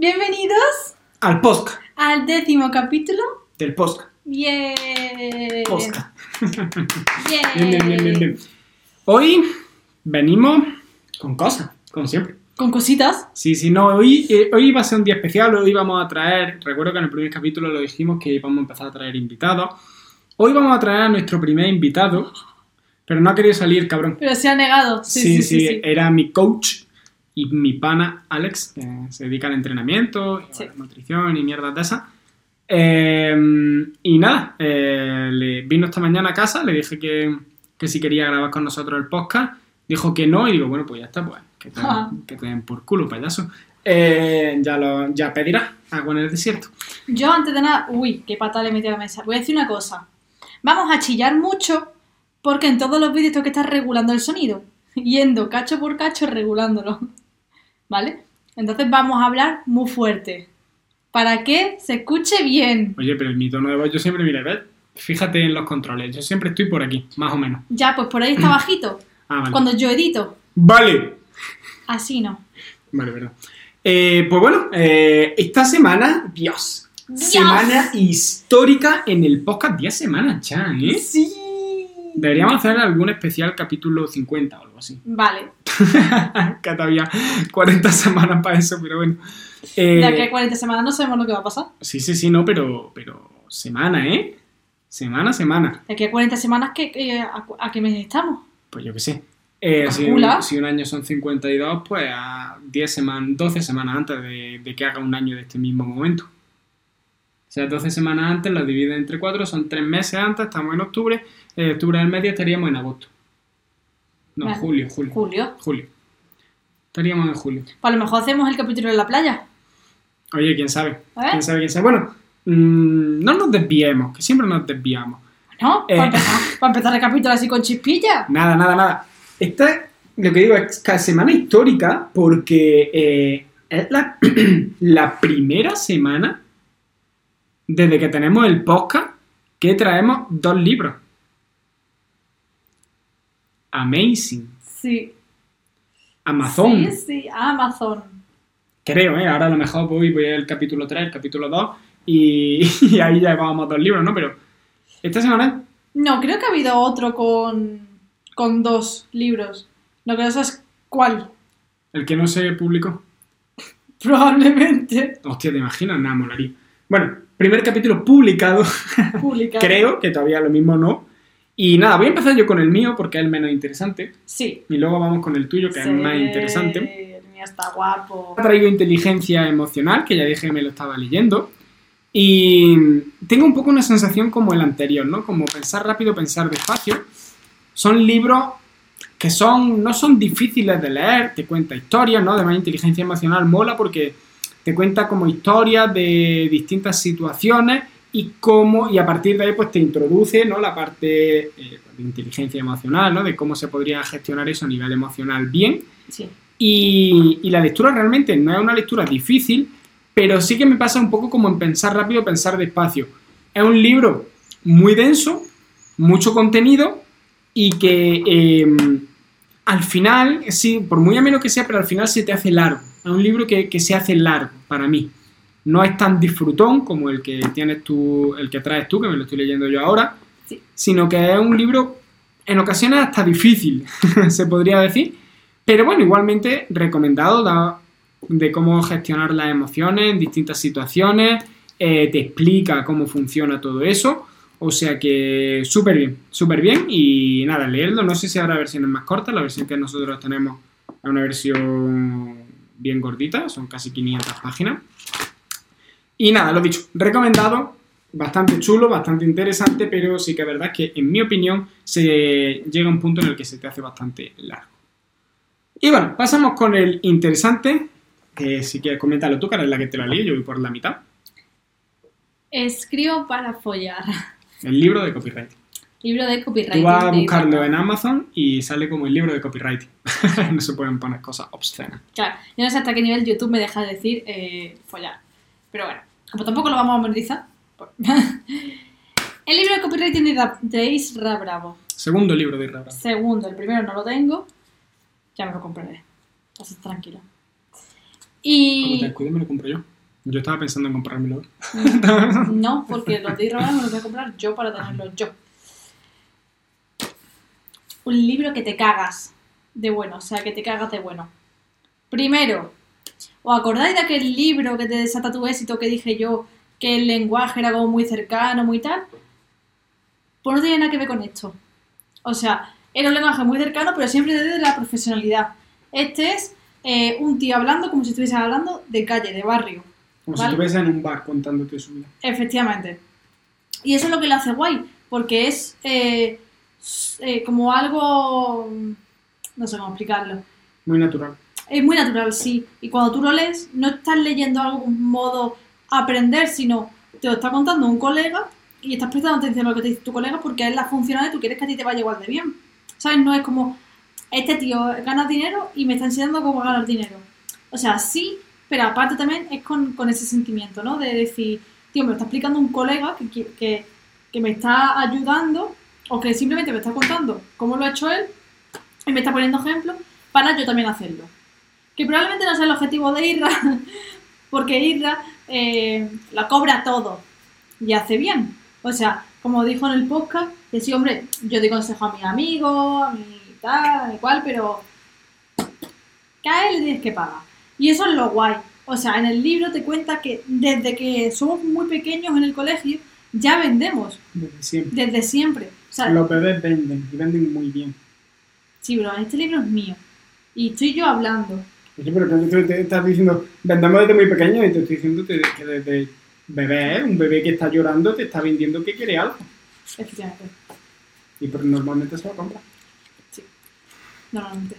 Bienvenidos Al podcast. al décimo capítulo. Del podcast. Bien. Bien. Bien, bien, bien, bien, bien. Hoy venimos con cosas, como siempre. Con cositas. Sí, sí, no, hoy, eh, hoy va a ser un día especial, hoy vamos a traer, recuerdo que en el primer capítulo lo dijimos que íbamos a empezar a traer invitados. Hoy vamos a traer a nuestro primer invitado, pero no ha querido salir, cabrón. Pero se ha negado. Sí, sí, sí. sí, era mi coach y mi pana Alex, que se dedica al entrenamiento, y a Sí. la nutrición y mierdas de esas. Eh, y nada, eh, le vino esta mañana a casa, le dije que, que si quería grabar con nosotros el podcast, dijo que no, y digo, bueno, pues ya está, pues que te, que te den por culo, payaso. Eh, ya, lo, ya pedirás agua en el desierto. Yo antes de nada, uy, qué pata le metí a la mesa. Voy a decir una cosa. Vamos a chillar mucho porque en todos los vídeos tengo que estar regulando el sonido. Yendo cacho por cacho regulándolo. ¿Vale? Entonces vamos a hablar muy fuerte. Para que se escuche bien. Oye, pero mi tono de voz, yo siempre, mira, ¿ves? Fíjate en los controles, yo siempre estoy por aquí, más o menos. Ya, pues por ahí está bajito. Ah, vale. Cuando yo edito. Vale. Así no. Vale, verdad. Eh, pues bueno, eh, esta semana, Dios, Dios. semana histórica en el podcast, 10 semanas ya, ¿eh? Sí. Deberíamos hacer algún especial capítulo 50 o algo así. Vale. que todavía 40 semanas para eso, pero bueno. Eh, De aquí a 40 semanas no sabemos lo que va a pasar. sí, sí, sí, no, pero, pero semana, ¿eh? Semana, semana. De aquí a 40 semanas, ¿qué, qué- a, a qué mes estamos? Pues yo qué sé. Eh, si, Calcula. si un año son 52, pues a 10 semanas, 12 semanas antes de, de que haga un año de este mismo momento. O sea, 12 semanas antes lo divide entre 4, son 3 meses antes, estamos en octubre, eh, octubre del medio estaríamos en agosto. No, Vale. julio, julio. Julio. Julio. Estaríamos en julio. Pues a lo mejor hacemos el capítulo en la playa. Oye, quién sabe. ¿Quién sabe, quién sabe? Bueno, mm, no nos desviemos, que siempre nos desviamos. ¿No? Eh. Para, empezar, para empezar el capítulo así con chispilla. Nada, nada, nada. Esta, lo que digo, es cada semana histórica porque eh, es la, la primera semana desde que tenemos el podcast que traemos dos libros. Amazing. Sí. Amazon. Sí, sí. Amazon. Creo, ¿eh? Ahora a lo mejor voy, voy al capítulo 3, el capítulo 2 y, y ahí ya llevábamos dos libros, ¿no? Pero esta semana No, creo que ha habido otro con, con dos libros. Lo que no sé es cuál. el que no se publicó. Probablemente. Hostia, ¿te imaginas? Nada, molaría. Bueno, primer capítulo publicado. Publicado. Creo que todavía lo mismo no. Y nada, voy a empezar yo con el mío porque es el menos interesante. Sí. Y luego vamos con el tuyo, que Sí, es más interesante. El mío está guapo. Ha traído inteligencia emocional, que ya dije que me lo estaba leyendo. Y tengo un poco una sensación como el anterior, ¿no? Como pensar rápido, pensar despacio. Son libros que son, no son difíciles de leer, te cuenta historias, ¿no? Además, inteligencia emocional mola porque te cuenta como historias de distintas situaciones y cómo, y a partir de ahí pues te introduce, ¿no? La parte eh, de inteligencia emocional, ¿no? De cómo se podría gestionar eso a nivel emocional bien. Sí. Y, y la lectura realmente no es una lectura difícil, pero sí que me pasa un poco como en pensar rápido, pensar despacio. Es un libro muy denso, mucho contenido y que eh, al final, sí, por muy ameno que sea, pero al final se te hace largo. Es un libro que, que se hace largo para mí. No es tan disfrutón como el que tienes tú, el que traes tú, que me lo estoy leyendo yo ahora, Sí. sino que es un libro en ocasiones hasta difícil, se podría decir. Pero bueno, igualmente recomendado da- de cómo gestionar las emociones en distintas situaciones, eh, te explica cómo funciona todo eso. O sea que súper bien, súper bien. Y nada, leerlo. No sé si habrá versiones más cortas. La versión que nosotros tenemos es una versión bien gordita, son casi 500 páginas. Y nada, lo dicho, recomendado, bastante chulo, bastante interesante, pero sí que es verdad que en mi opinión se llega a un punto en el que se te hace bastante largo. Y bueno, pasamos con el interesante, que si quieres comentarlo tú, que eres la que te la leí, yo voy por la mitad. Escribo para follar. El libro de copyright. Libro de copyright. Tú vas a buscarlo en Amazon y sale como el libro de copyright. no se pueden poner cosas obscenas. Claro, yo no sé hasta qué nivel YouTube me deja de decir eh, follar. Pero bueno, como tampoco lo vamos a monetizar. pues- el libro de copyright tiene de Isra Bravo. Segundo libro de Irra Bravo. Segundo, el primero no lo tengo. Ya me lo compraré. Así tranquilo. Cuando te Y descuides me lo compro yo. Yo estaba pensando en comprármelo. no, porque los de Irra me los voy a comprar yo para tenerlos yo. Un libro que te cagas de bueno, o sea, que te cagas de bueno. Primero, ¿os acordáis de aquel libro que te desata tu éxito que dije yo que el lenguaje era como muy cercano, muy tal? Pues no tiene nada que ver con esto. O sea, era un lenguaje muy cercano, pero siempre desde la profesionalidad. Este es eh, un tío hablando como si estuviese hablando de calle, de barrio. Como Vale. si estuviese en un bar contándote su vida. Efectivamente. Y eso es lo que lo hace guay, porque es eh, eh, como algo... No sé cómo explicarlo. Muy natural. Es muy natural, sí. Y cuando tú lo lees, no estás leyendo algo con modo aprender, sino te lo está contando un colega y estás prestando atención a lo que te dice tu colega porque es la funcional y tú quieres que a ti te vaya igual de bien. ¿Sabes? No es como, este tío gana dinero y me está enseñando cómo ganar dinero. O sea, sí, pero aparte también es con, con ese sentimiento, ¿no? De decir, tío, me lo está explicando un colega que, que, que me está ayudando o que simplemente me está contando cómo lo ha hecho él y me está poniendo ejemplos para yo también hacerlo. Que probablemente no sea el objetivo de Irra, porque Irra eh, la cobra todo y hace bien. O sea, como dijo en el podcast, que sí, hombre, yo doy consejo a mis amigos, a mi tal, cual, pero que a él le tienes que pagar. Y eso es lo guay. O sea, en el libro te cuenta que desde que somos muy pequeños en el colegio, ya vendemos, Desde siempre. desde siempre. O sea, Los bebés venden y venden muy bien. sí, bro, este libro es mío. Y estoy yo hablando. Oye, pero tú te estás diciendo, vendemos desde muy pequeño y te estoy diciendo que desde bebé, ¿eh? un bebé que está llorando te está vendiendo que quiere algo. Efectivamente. Y pero normalmente se lo compra. normalmente.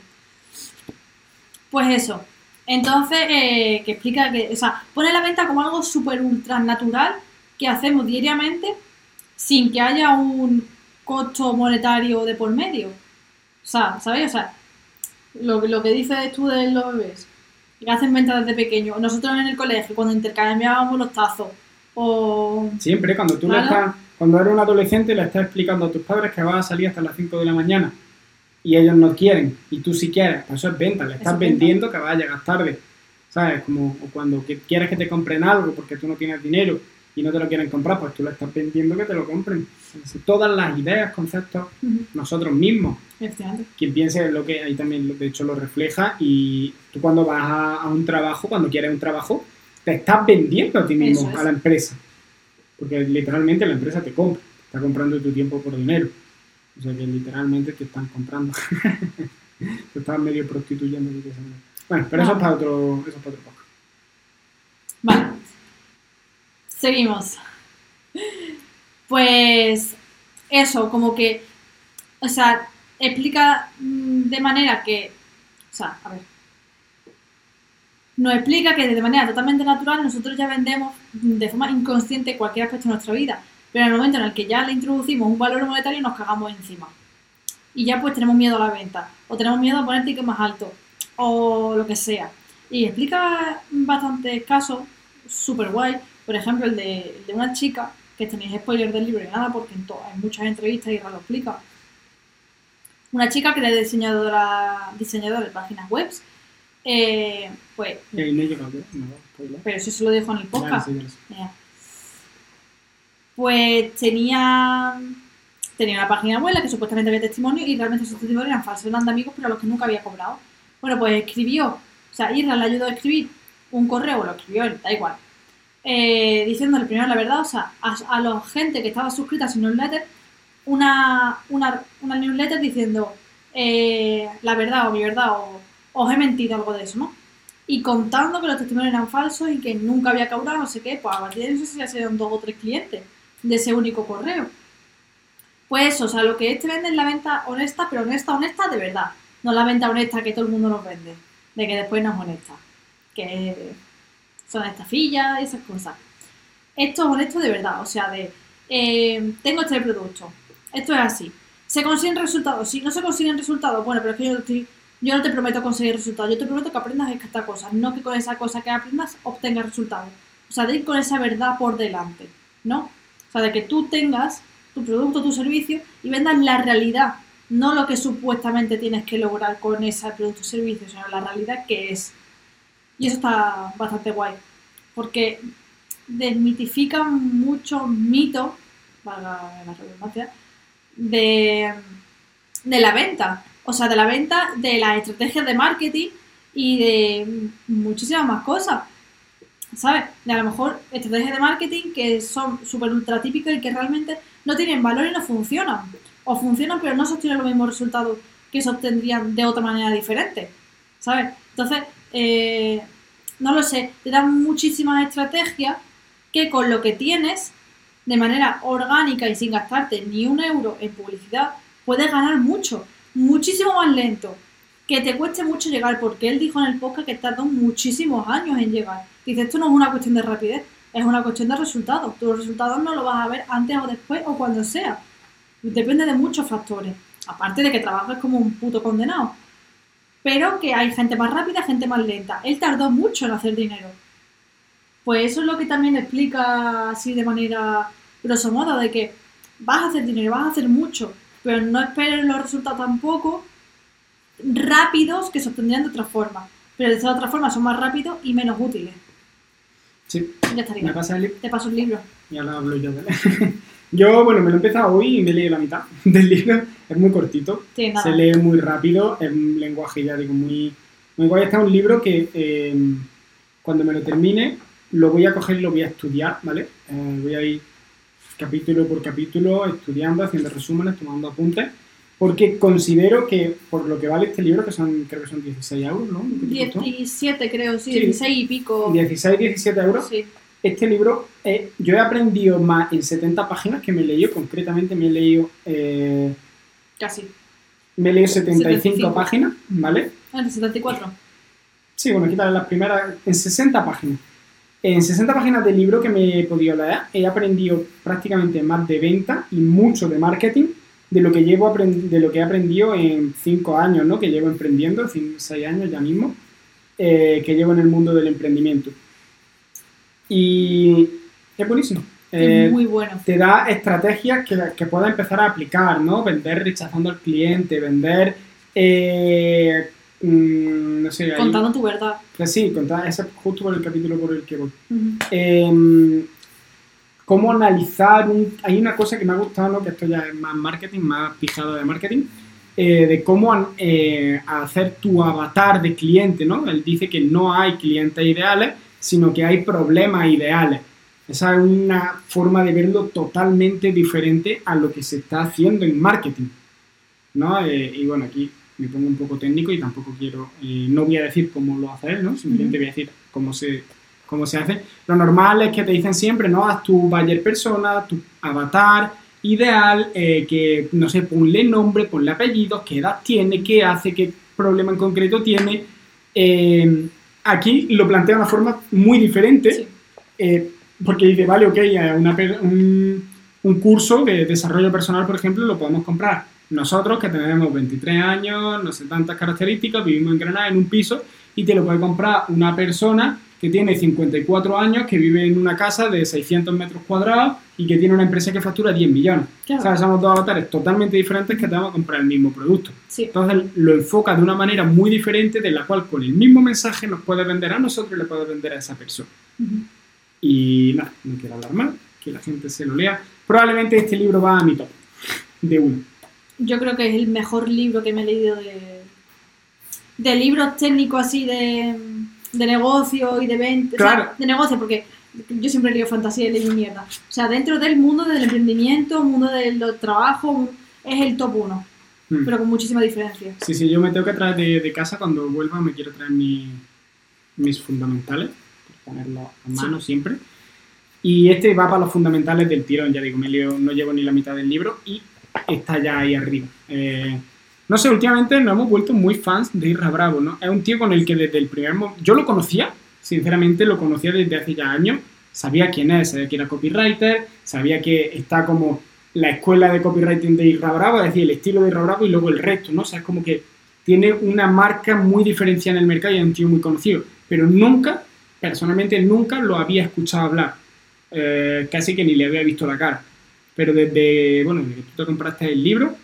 Pues eso. Entonces, eh, que explica que, o sea, pone la venta como algo súper ultra natural que hacemos diariamente sin que haya un costo monetario de por medio. O sea, ¿sabéis? O sea, lo, lo que dices tú de los bebés, que hacen venta desde pequeño. Nosotros en el colegio, cuando intercambiábamos los tazos, o... Siempre, cuando tú le Claro. estás, cuando eres un adolescente, le estás explicando a tus padres que vas a salir hasta las 5 de la mañana y ellos no quieren y tú sí quieres, eso es venta, le estás es venta. vendiendo que vas a llegar tarde. ¿Sabes? Como o cuando que quieres que te compren algo porque tú no tienes dinero y no te lo quieren comprar, pues tú le estás vendiendo que te lo compren. Entonces, Todas las ideas, conceptos, nosotros mismos. Quien piense en lo que ahí también de hecho lo refleja y tú cuando vas a, a un trabajo, cuando quieres un trabajo, te estás vendiendo a ti mismo, es. a la empresa. Porque literalmente la empresa te compra, te está comprando tu tiempo por dinero. O sea que literalmente te están comprando. te estás medio prostituyendo. Bueno, pero eso es para otro, eso es para otro podcast. Vale. Seguimos. Pues eso, como que, o sea, explica mm, de manera que, o sea, a ver, nos explica que de manera totalmente natural nosotros ya vendemos de forma inconsciente cualquier aspecto de nuestra vida, pero en el momento en el que ya le introducimos un valor monetario nos cagamos encima. Y ya pues tenemos miedo a la venta, o tenemos miedo a poner ticket más alto, o lo que sea. Y explica bastantes casos súper guay. Por ejemplo, el de, el de una chica, que tenéis spoiler del libro y nada, porque en, to- en muchas entrevistas y lo explica. Una chica que era diseñadora, diseñadora de páginas web. eh, pues, no yo, no, spoiler. pero eso se lo dijo en el podcast. sé. Mira. Pues tenía, tenía una página web en la que supuestamente había testimonio y realmente esos testimonios eran falsos, eran de amigos, pero a los que nunca había cobrado. Bueno, pues escribió, o sea, Irra le ayudó a escribir un correo, o lo escribió él, da igual, eh, diciéndole primero la verdad, o sea, a, a la gente que estaba suscrita a su newsletter, una, una, una newsletter diciendo eh, la verdad o mi verdad o os he mentido, algo de eso, ¿no? y contando que los testimonios eran falsos y que nunca había cobrado, no sé qué, pues a partir de eso ya serían dos o tres clientes de ese único correo. Pues eso, o sea, lo que este vende es la venta honesta, pero honesta, honesta de verdad. No la venta honesta que todo el mundo nos vende, de que después no es honesta, que son estafillas esas cosas. Esto es honesto de verdad, o sea, de eh, tengo este producto, esto es así. ¿Se consiguen resultados? Si no se consiguen resultados, bueno, pero es que yo, estoy- yo no te prometo conseguir resultados, yo te prometo que aprendas esta cosa, no que con esa cosa que aprendas obtengas resultados. O sea, de ir con esa verdad por delante, ¿no? O sea, de que tú tengas tu producto, tu servicio y vendas la realidad, no lo que supuestamente tienes que lograr con ese producto o servicio, sino la realidad que es. Y eso está bastante guay. Porque desmitifican muchos mitos, valga la redundancia, de, de la venta. O sea, de la venta, de las estrategias de marketing y de muchísimas más cosas. ¿Sabes? De a lo mejor estrategias de marketing que son súper ultra típicas y que realmente no tienen valor y no funcionan. O funcionan pero no se obtienen los mismos resultados que se obtendrían de otra manera diferente. ¿Sabes? Entonces, eh, no lo sé, te dan muchísimas estrategias que con lo que tienes, de manera orgánica y sin gastarte ni un euro en publicidad, puedes ganar mucho, muchísimo más lento. Que te cueste mucho llegar, porque él dijo en el podcast que tardó muchísimos años en llegar. Dice, esto no es una cuestión de rapidez, es una cuestión de resultados. Tus resultados no los vas a ver antes o después o cuando sea. Depende de muchos factores. Aparte de que trabajes como un puto condenado. Pero que hay gente más rápida, gente más lenta. Él tardó mucho en hacer dinero. Pues eso es lo que también explica así de manera grosso modo, de que vas a hacer dinero, vas a hacer mucho, pero no esperes los resultados tampoco rápidos que se obtendrían de otra forma. Pero de esta otra forma son más rápidos y menos útiles. Sí. Ya estaría. ¿Me pasa el libro? Te paso el libro. Ya lo hablo yo de. Yo, bueno, me lo he empezado hoy y me he leído la mitad del libro. Es muy cortito. Sí, nada. Se lee muy rápido, es un lenguaje ya digo muy, muy guay. Está un libro que eh, cuando me lo termine lo voy a coger y lo voy a estudiar, ¿vale? Eh, voy a ir capítulo por capítulo estudiando, haciendo resúmenes, tomando apuntes, porque considero que por lo que vale este libro, que son creo que son 16 euros, ¿no? ¿Qué te costó? 17 creo, sí, Sí. 16 y pico. 16, 17 euros. Sí. Este libro, eh, yo he aprendido más en 70 páginas que me he leído, concretamente me he leído, eh, Casi. me he leído 75, 75. páginas, ¿vale? Ah, de 74. Sí, bueno, quitarle las primeras, en 60 páginas. En 60 páginas del libro que me he podido leer, he aprendido prácticamente más de venta y mucho de marketing de lo que llevo de lo que he aprendido en 5 años, ¿no? Que llevo emprendiendo, 6 años ya mismo, eh, que llevo en el mundo del emprendimiento. Y es buenísimo. Eh, es muy bueno. te da estrategias que, que puedas empezar a aplicar, ¿no? Vender rechazando al cliente, vender, eh, mm, no sé, ahí- Contando tu verdad. pues sí, contar, ese es justo por el capítulo por el que voy. Eh, cómo analizar un... Hay una cosa que me ha gustado, ¿no? Que esto ya es más marketing, más pijado de marketing, eh, de cómo eh, hacer tu avatar de cliente, ¿no? Él dice que no hay clientes ideales, sino que hay problemas ideales. Esa es una forma de verlo totalmente diferente a lo que se está haciendo en marketing, ¿no? Eh, y bueno, aquí me pongo un poco técnico y tampoco quiero, no voy a decir cómo lo hace él, ¿no? Simplemente voy a decir cómo se, cómo se hace. Lo normal es que te dicen siempre, ¿no? Haz tu buyer persona, tu avatar ideal, eh, que, no sé, ponle nombre, ponle apellidos, qué edad tiene, qué hace, qué problema en concreto tiene. Eh, aquí lo plantea de una forma muy diferente, Sí. eh, porque dice, vale, ok, una un curso de desarrollo personal, por ejemplo, lo podemos comprar nosotros que tenemos 23 años, no sé tantas características, vivimos en Granada en un piso y te lo puede comprar una persona que tiene 54 años, que vive en una casa de 600 metros cuadrados y que tiene una empresa que factura 10 millones. Claro. O sea, somos dos avatares totalmente diferentes que te vamos a comprar el mismo producto. Sí. Entonces lo enfoca de una manera muy diferente de la cual con el mismo mensaje nos puede vender a nosotros y le puede vender a esa persona. Y nada, no quiero hablar más, que la gente se lo lea. Probablemente este libro va a mi top, de uno. Yo creo que es el mejor libro que me he leído de, de libros técnicos así de, de negocio y de venta. o sea, Claro. de negocio, porque yo siempre leo fantasía y leo mierda. O sea, dentro del mundo del emprendimiento, mundo del trabajo, es el top uno, Mm. pero con muchísima diferencia. Sí, sí, yo me tengo que traer de, de casa cuando vuelva, me quiero traer mi- mis fundamentales, por ponerlo a mano siempre. Y este va para los fundamentales del tirón, ya digo, me leo- no llevo ni la mitad del libro y está ya ahí arriba. Eh, no sé, últimamente nos hemos vuelto muy fans de Irra Bravo, ¿no? Es un tío con el que desde el primer momento... Yo lo conocía, sinceramente lo conocía desde hace ya años, sabía quién es, sabía que era copywriter, sabía que está como la escuela de copywriting de Irra Bravo, es decir, el estilo de Irra Bravo y luego el resto, ¿no? O sea, es como que tiene una marca muy diferenciada en el mercado y es un tío muy conocido, pero nunca, personalmente nunca lo había escuchado hablar, Eh, casi que ni le había visto la cara. Pero desde, bueno, desde que tú te compraste el libro,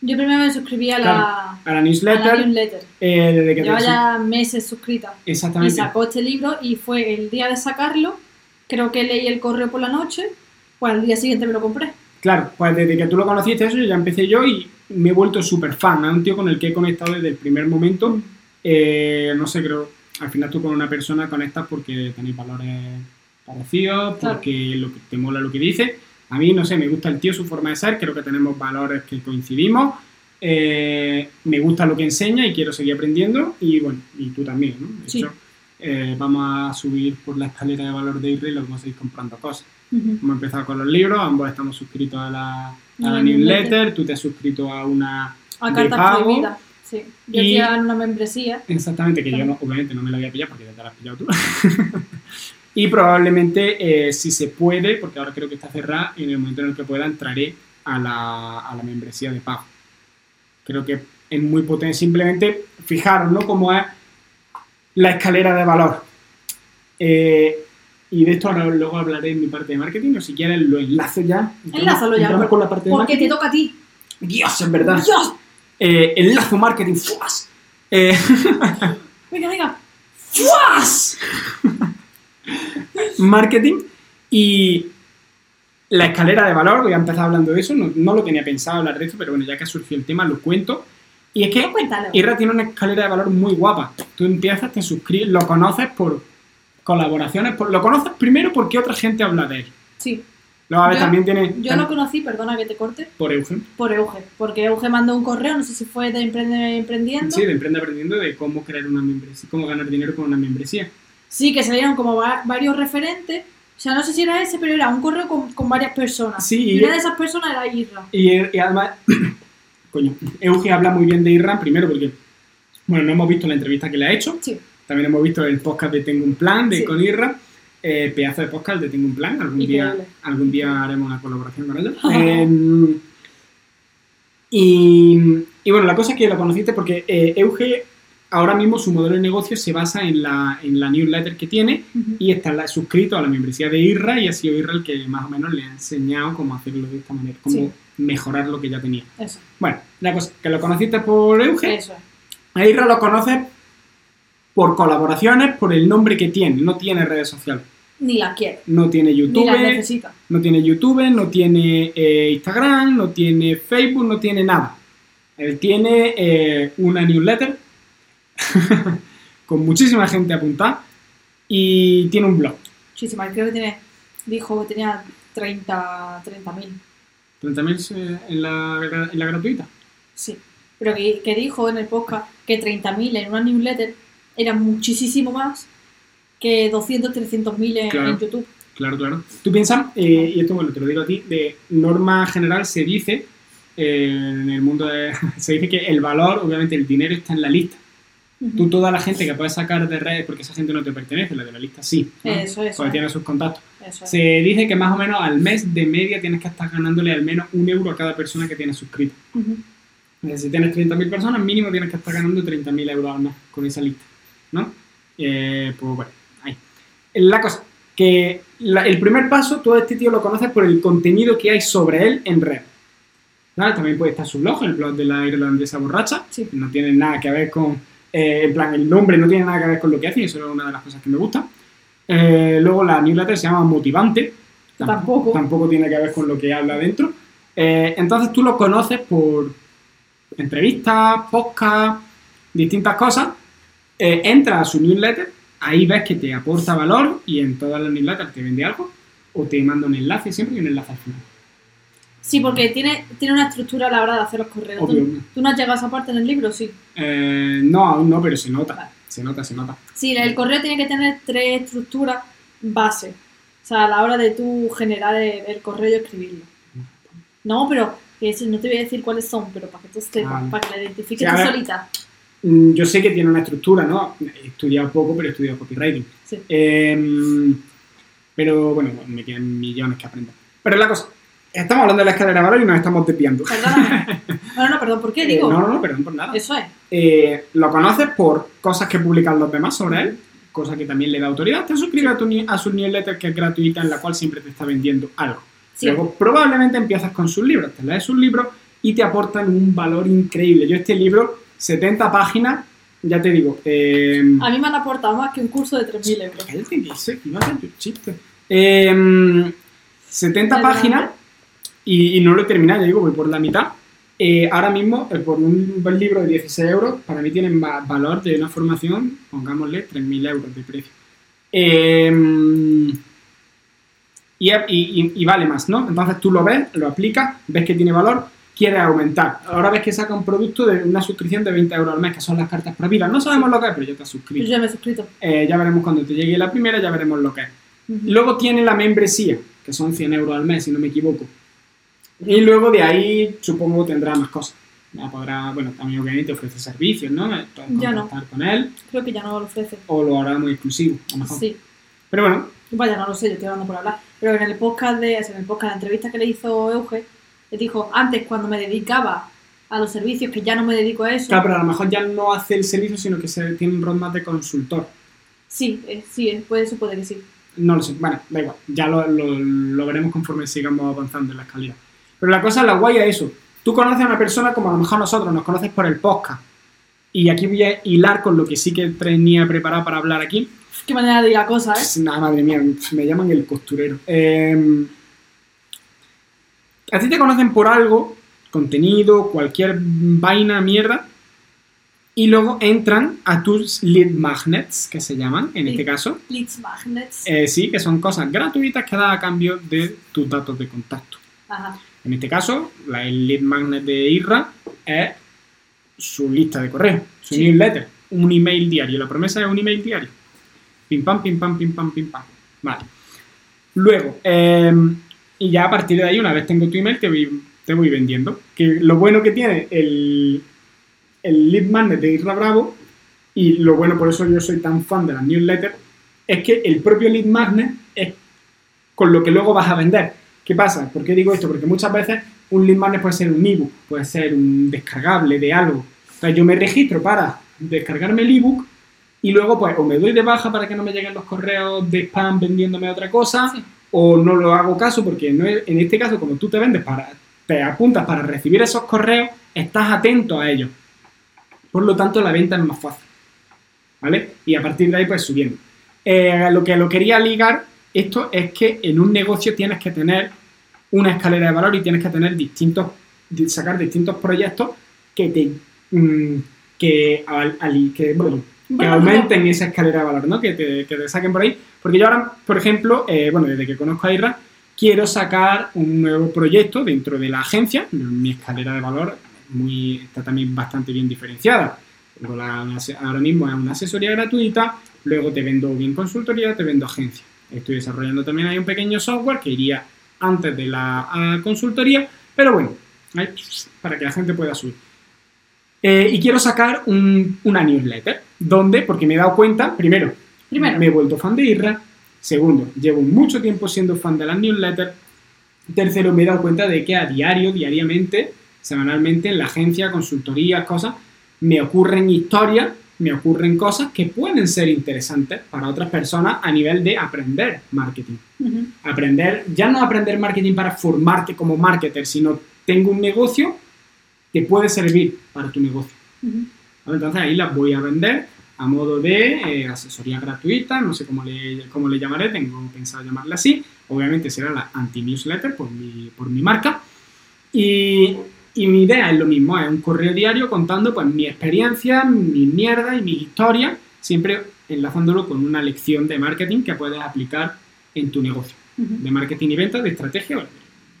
Yo primero me suscribí a la, Claro, a la a newsletter, la newsletter. eh, desde que te Lleva sus- ya meses suscrita. Y Exactamente. sacó este libro y fue el día de sacarlo. Creo que leí el correo por la noche. Pues al día siguiente me lo compré. Claro, pues desde que tú lo conociste eso, ya empecé yo y me he vuelto súper fan. Es un tío con el que he conectado desde el primer momento. Eh, no sé, creo, al final tú con una persona conectas porque tenéis valores parecidos, Claro. porque lo que te mola lo que dice. A mí, no sé, me gusta el tío, su forma de ser, creo que tenemos valores que coincidimos. Eh, me gusta lo que enseña y quiero seguir aprendiendo. Y bueno, y tú también, ¿no? De Sí. hecho, eh, vamos a subir por la escalera de valor de Israel y lo vamos a ir comprando cosas. Ujú. Hemos empezado con los libros, ambos estamos suscritos a la, a la La newsletter, newsletter. tú te has suscrito a una A cartas prohibidas. Sí. Yo Y- una membresía. Exactamente, que yo no, obviamente no me la voy a pillar porque ya te la has pillado tú. y probablemente, eh, si se puede, porque ahora creo que está cerrada, en el momento en el que pueda entraré a la, a la membresía de pago. Creo que es muy potente. Simplemente, fijaros, ¿no? Cómo es la escalera de valor. Eh, y de esto ahora luego hablaré en mi parte de marketing, o si quieres lo enlazo ya. Enlázalo ya. Entramos con la parte de Porque te toca a ti. Dios, es verdad. ¡Dios! Eh, enlazo marketing, ¡fuas! Eh, Venga, venga. ¡Fuas! Marketing y la escalera de valor, voy a empezar hablando de eso, no, no lo tenía pensado hablar de esto, pero bueno, ya que ha surgido el tema, lo cuento. Y es que No, cuéntalo. Irra tiene una escalera de valor muy guapa. Tú empiezas, te suscribes, lo conoces por colaboraciones, por- lo conoces primero porque otra gente habla de él. Sí. Luego, a ver, Yo- también tiene Yo lo conocí, perdona que te corte, por Eugen. por Euge. Porque Euge mandó un correo, no sé si fue de Emprende Emprendiendo. Sí, de Emprende Aprendiendo de cómo crear una membresía, cómo ganar dinero con una membresía. Sí, que salieron como va- varios referentes. O sea, no sé si era ese, pero era un correo con, con varias personas. Sí, y una de esas personas era Irra. Y, y además, coño, Euge habla muy bien de Irra, primero porque, bueno, no hemos visto la entrevista que le ha hecho, Sí. también hemos visto el podcast de Tengo un Plan de Sí. con Irra, eh, pedazo de podcast de Tengo un Plan, algún día, algún día haremos una colaboración con ellos. Eh, y, y bueno, la cosa es que lo conociste porque eh, Euge, ahora mismo su modelo de negocio se basa en la, en la newsletter que tiene y está la- suscrito a la membresía de Irra y ha sido Irra el que más o menos le ha enseñado cómo hacerlo de esta manera, cómo Sí. mejorar lo que ya tenía. Eso, Bueno, la cosa que lo conociste por Euge, eso a Irra lo conoces por colaboraciones, por el nombre que tiene, no tiene redes sociales, Ni las quiere. no tiene Ni las YouTube, necesita. no tiene YouTube, no tiene eh, Instagram, no tiene Facebook, no tiene nada. Él tiene eh, una newsletter con muchísima gente apuntada y tiene un blog. Muchísimas. Creo que tiene, dijo que tenía 30 30.000. 30.000 en la, en la gratuita. Sí. Pero que, que dijo en el podcast que 30.000 en una newsletter era muchísimo más que 200, 300.000 en, Claro. en YouTube. Claro, claro. Tú piensas, eh, y esto bueno, te lo digo a ti, de norma general se dice, eh, en el mundo de, se dice que el valor, obviamente el dinero está en la lista. Tú toda la gente que puedes sacar de redes, porque esa gente no te pertenece, la de la lista sí. ¿no? Eso, eso. Porque tiene sus contactos. Eso es. Se dice que más o menos al mes de media tienes que estar ganándole al menos un euro a cada persona que tienes suscrito. Ujú. Es decir, Si tienes 30.000 personas, mínimo tienes que estar ganando 30.000 euros al mes con esa lista. ¿No? Eh, pues bueno, ahí. La cosa, que la- el primer paso, todo este tío lo conoces por el contenido que hay sobre él en red. ¿Vale? También puede estar su blog, el blog de la irlandesa borracha. Sí. No tiene nada que ver con, eh, en plan, el nombre no tiene nada que ver con lo que hace, y eso es una de las cosas que me gusta. Eh, luego la newsletter se llama Motivante. Tampoco. Tampoco tiene que ver con lo que habla dentro. Eh, entonces tú lo conoces por entrevistas, podcast, distintas cosas. Entras a su newsletter, ahí ves que te aporta valor y en todas las newsletters te vende algo o te manda un enlace, siempre hay un enlace al final. Sí, porque tiene, tiene una estructura a la hora de hacer los correos. Obvio. ¿Tú, tú no has llegado a esa parte en el libro? Sí. Eh, no, aún no, pero se nota. Vale. Se nota, se nota. Sí, el correo tiene que tener tres estructuras base. O sea, a la hora de tú generar el, el correo y escribirlo. No, pero eso no te voy a decir cuáles son, pero para que tú sepas, Vale. para que la identifiques Sí, tú ver. solita. Mm, Yo sé que tiene una estructura, ¿no? He estudiado poco, pero he estudiado copywriting. Sí. Eh, pero bueno, me quedan millones que aprender. Pero la cosa, estamos hablando de la escalera de valor y nos estamos desviando. Perdóname. No, no, perdón, ¿por qué Eh, digo? no, no, no, perdón por nada. Eso es. Eh, lo conoces por cosas que publican los demás sobre él, cosa que también le da autoridad. Te suscribes a, tu a su newsletter que es gratuita, en la cual siempre te está vendiendo algo. Sí. Luego probablemente empiezas con sus libros, te lees sus libros y te aportan un valor increíble. Yo este libro, 70 páginas, ya te digo, eh, A mí me han aportado más que un curso de 3.000 euros. Cállate, que sé, que hacer tu chiste. Eh, 70 Vale, páginas. Y, y no lo he terminado, ya digo, voy por la mitad. Eh, ahora mismo, eh, por un buen libro de 16 euros, para mí tienen va- valor de una formación, pongámosle 3.000 euros de precio. Eh, y, y- y- y vale más, ¿no? Entonces tú lo ves, lo aplicas, ves que tiene valor, quieres aumentar. Ahora ves que saca un producto de una suscripción de 20 euros al mes, que son las cartas prohibidas. No sabemos lo que es, pero ya te has Yo suscrito. ya me he suscrito. Eh, ya veremos cuando te llegue la primera, ya veremos lo que es. Ujú. Luego tiene la membresía, que son 100 euros al mes, si no me equivoco. Y luego de ahí supongo tendrá más cosas. Ya podrá, bueno, también obviamente ofrece servicios, ¿no? Puedes Ya no. con él Creo que ya no lo ofrece. o lo hará muy exclusivo, a lo mejor. Sí. Pero bueno, Vaya, no lo sé, yo estoy hablando por hablar. Pero en el podcast de, en el podcast, la entrevista que le hizo Euge, le dijo, antes cuando me dedicaba a los servicios, que ya no me dedico a eso. claro, pero a lo mejor ya no hace el servicio, sino que se tiene un roadmap de consultor. Sí, eh, sí, eh, pues eso puede que sí. No lo sé, bueno, da igual, ya lo, lo- lo veremos conforme sigamos avanzando en la escalera. Pero la cosa, la guay es eso. Tú conoces a una persona como a lo mejor nosotros nos conoces por el podcast. Y aquí voy a hilar con lo que sí que tenía preparado para hablar aquí. Qué manera de ir la cosa, ¿eh? Nada, madre mía, me llaman el costurero. Eh, a ti te conocen por algo, contenido, cualquier vaina, mierda, y luego entran a tus lead magnets, que se llaman, en este caso. Leads Magnets. Eh, sí, que son cosas gratuitas que da a cambio de tus datos de contacto. Ajá. En este caso, la, el lead magnet de IRRA es su lista de correo, su Sí. newsletter, un email diario. La promesa es un email diario. Pim pam, pim pam, pim pam, pim pam. Vale. Luego, eh, y ya a partir de ahí, una vez tengo tu email, te voy, te voy vendiendo. Que lo bueno que tiene el, el lead magnet de Isra Bravo, y lo bueno, por eso yo soy tan fan de las newsletters, es que el propio lead magnet es con lo que luego vas a vender. ¿Qué pasa? ¿Por qué digo esto? Porque muchas veces un lead magnet puede ser un ebook, puede ser un descargable de algo. Entonces yo me registro para descargarme el ebook y luego pues o me doy de baja para que no me lleguen los correos de spam vendiéndome otra cosa Sí. o no lo hago caso porque no es- en este caso como tú te vendes para te apuntas para recibir esos correos estás atento a ellos por lo tanto la venta es más fácil ¿vale? y a partir de ahí pues subiendo Eh, lo que lo quería ligar esto es que en un negocio tienes que tener una escalera de valor y tienes que tener distintos di- sacar distintos proyectos que te mm, que, al- que, bueno, que aumenten esa escalera de valor, ¿no? Que te, que te saquen por ahí. Porque yo ahora, por ejemplo, eh, bueno, desde que conozco a Irra, quiero sacar un nuevo proyecto dentro de la agencia. Mi escalera de valor muy, está también bastante bien diferenciada. La- ahora mismo es una asesoría gratuita, luego te vendo bien consultoría, te vendo agencia. Estoy desarrollando también ahí un pequeño software que iría antes de la ah, consultoría, pero bueno, para que la gente pueda subir. Eh, y quiero sacar un- una newsletter, donde, porque me he dado cuenta, primero, Primero. me he vuelto fan de Irra, segundo, llevo mucho tiempo siendo fan de las newsletters, tercero, me he dado cuenta de que a diario, diariamente, semanalmente, en la agencia, consultorías, cosas, me ocurren historias, me ocurren cosas que pueden ser interesantes para otras personas a nivel de aprender marketing Ujú. aprender, ya no aprender marketing para formarte como marketer, sino tengo un negocio que puede servir para tu negocio. Ujú. ¿vale? Entonces ahí las voy a vender a modo de eh, asesoría gratuita, no sé cómo le, cómo le llamaré, tengo pensado llamarla así. Obviamente será la anti-newsletter por mi, por mi marca. Y, y mi idea es lo mismo, es un correo diario contando pues mi experiencia, mi mierda y mi historia, siempre enlazándolo con una lección de marketing que puedes aplicar en tu negocio Ujú. de marketing y ventas, de estrategia,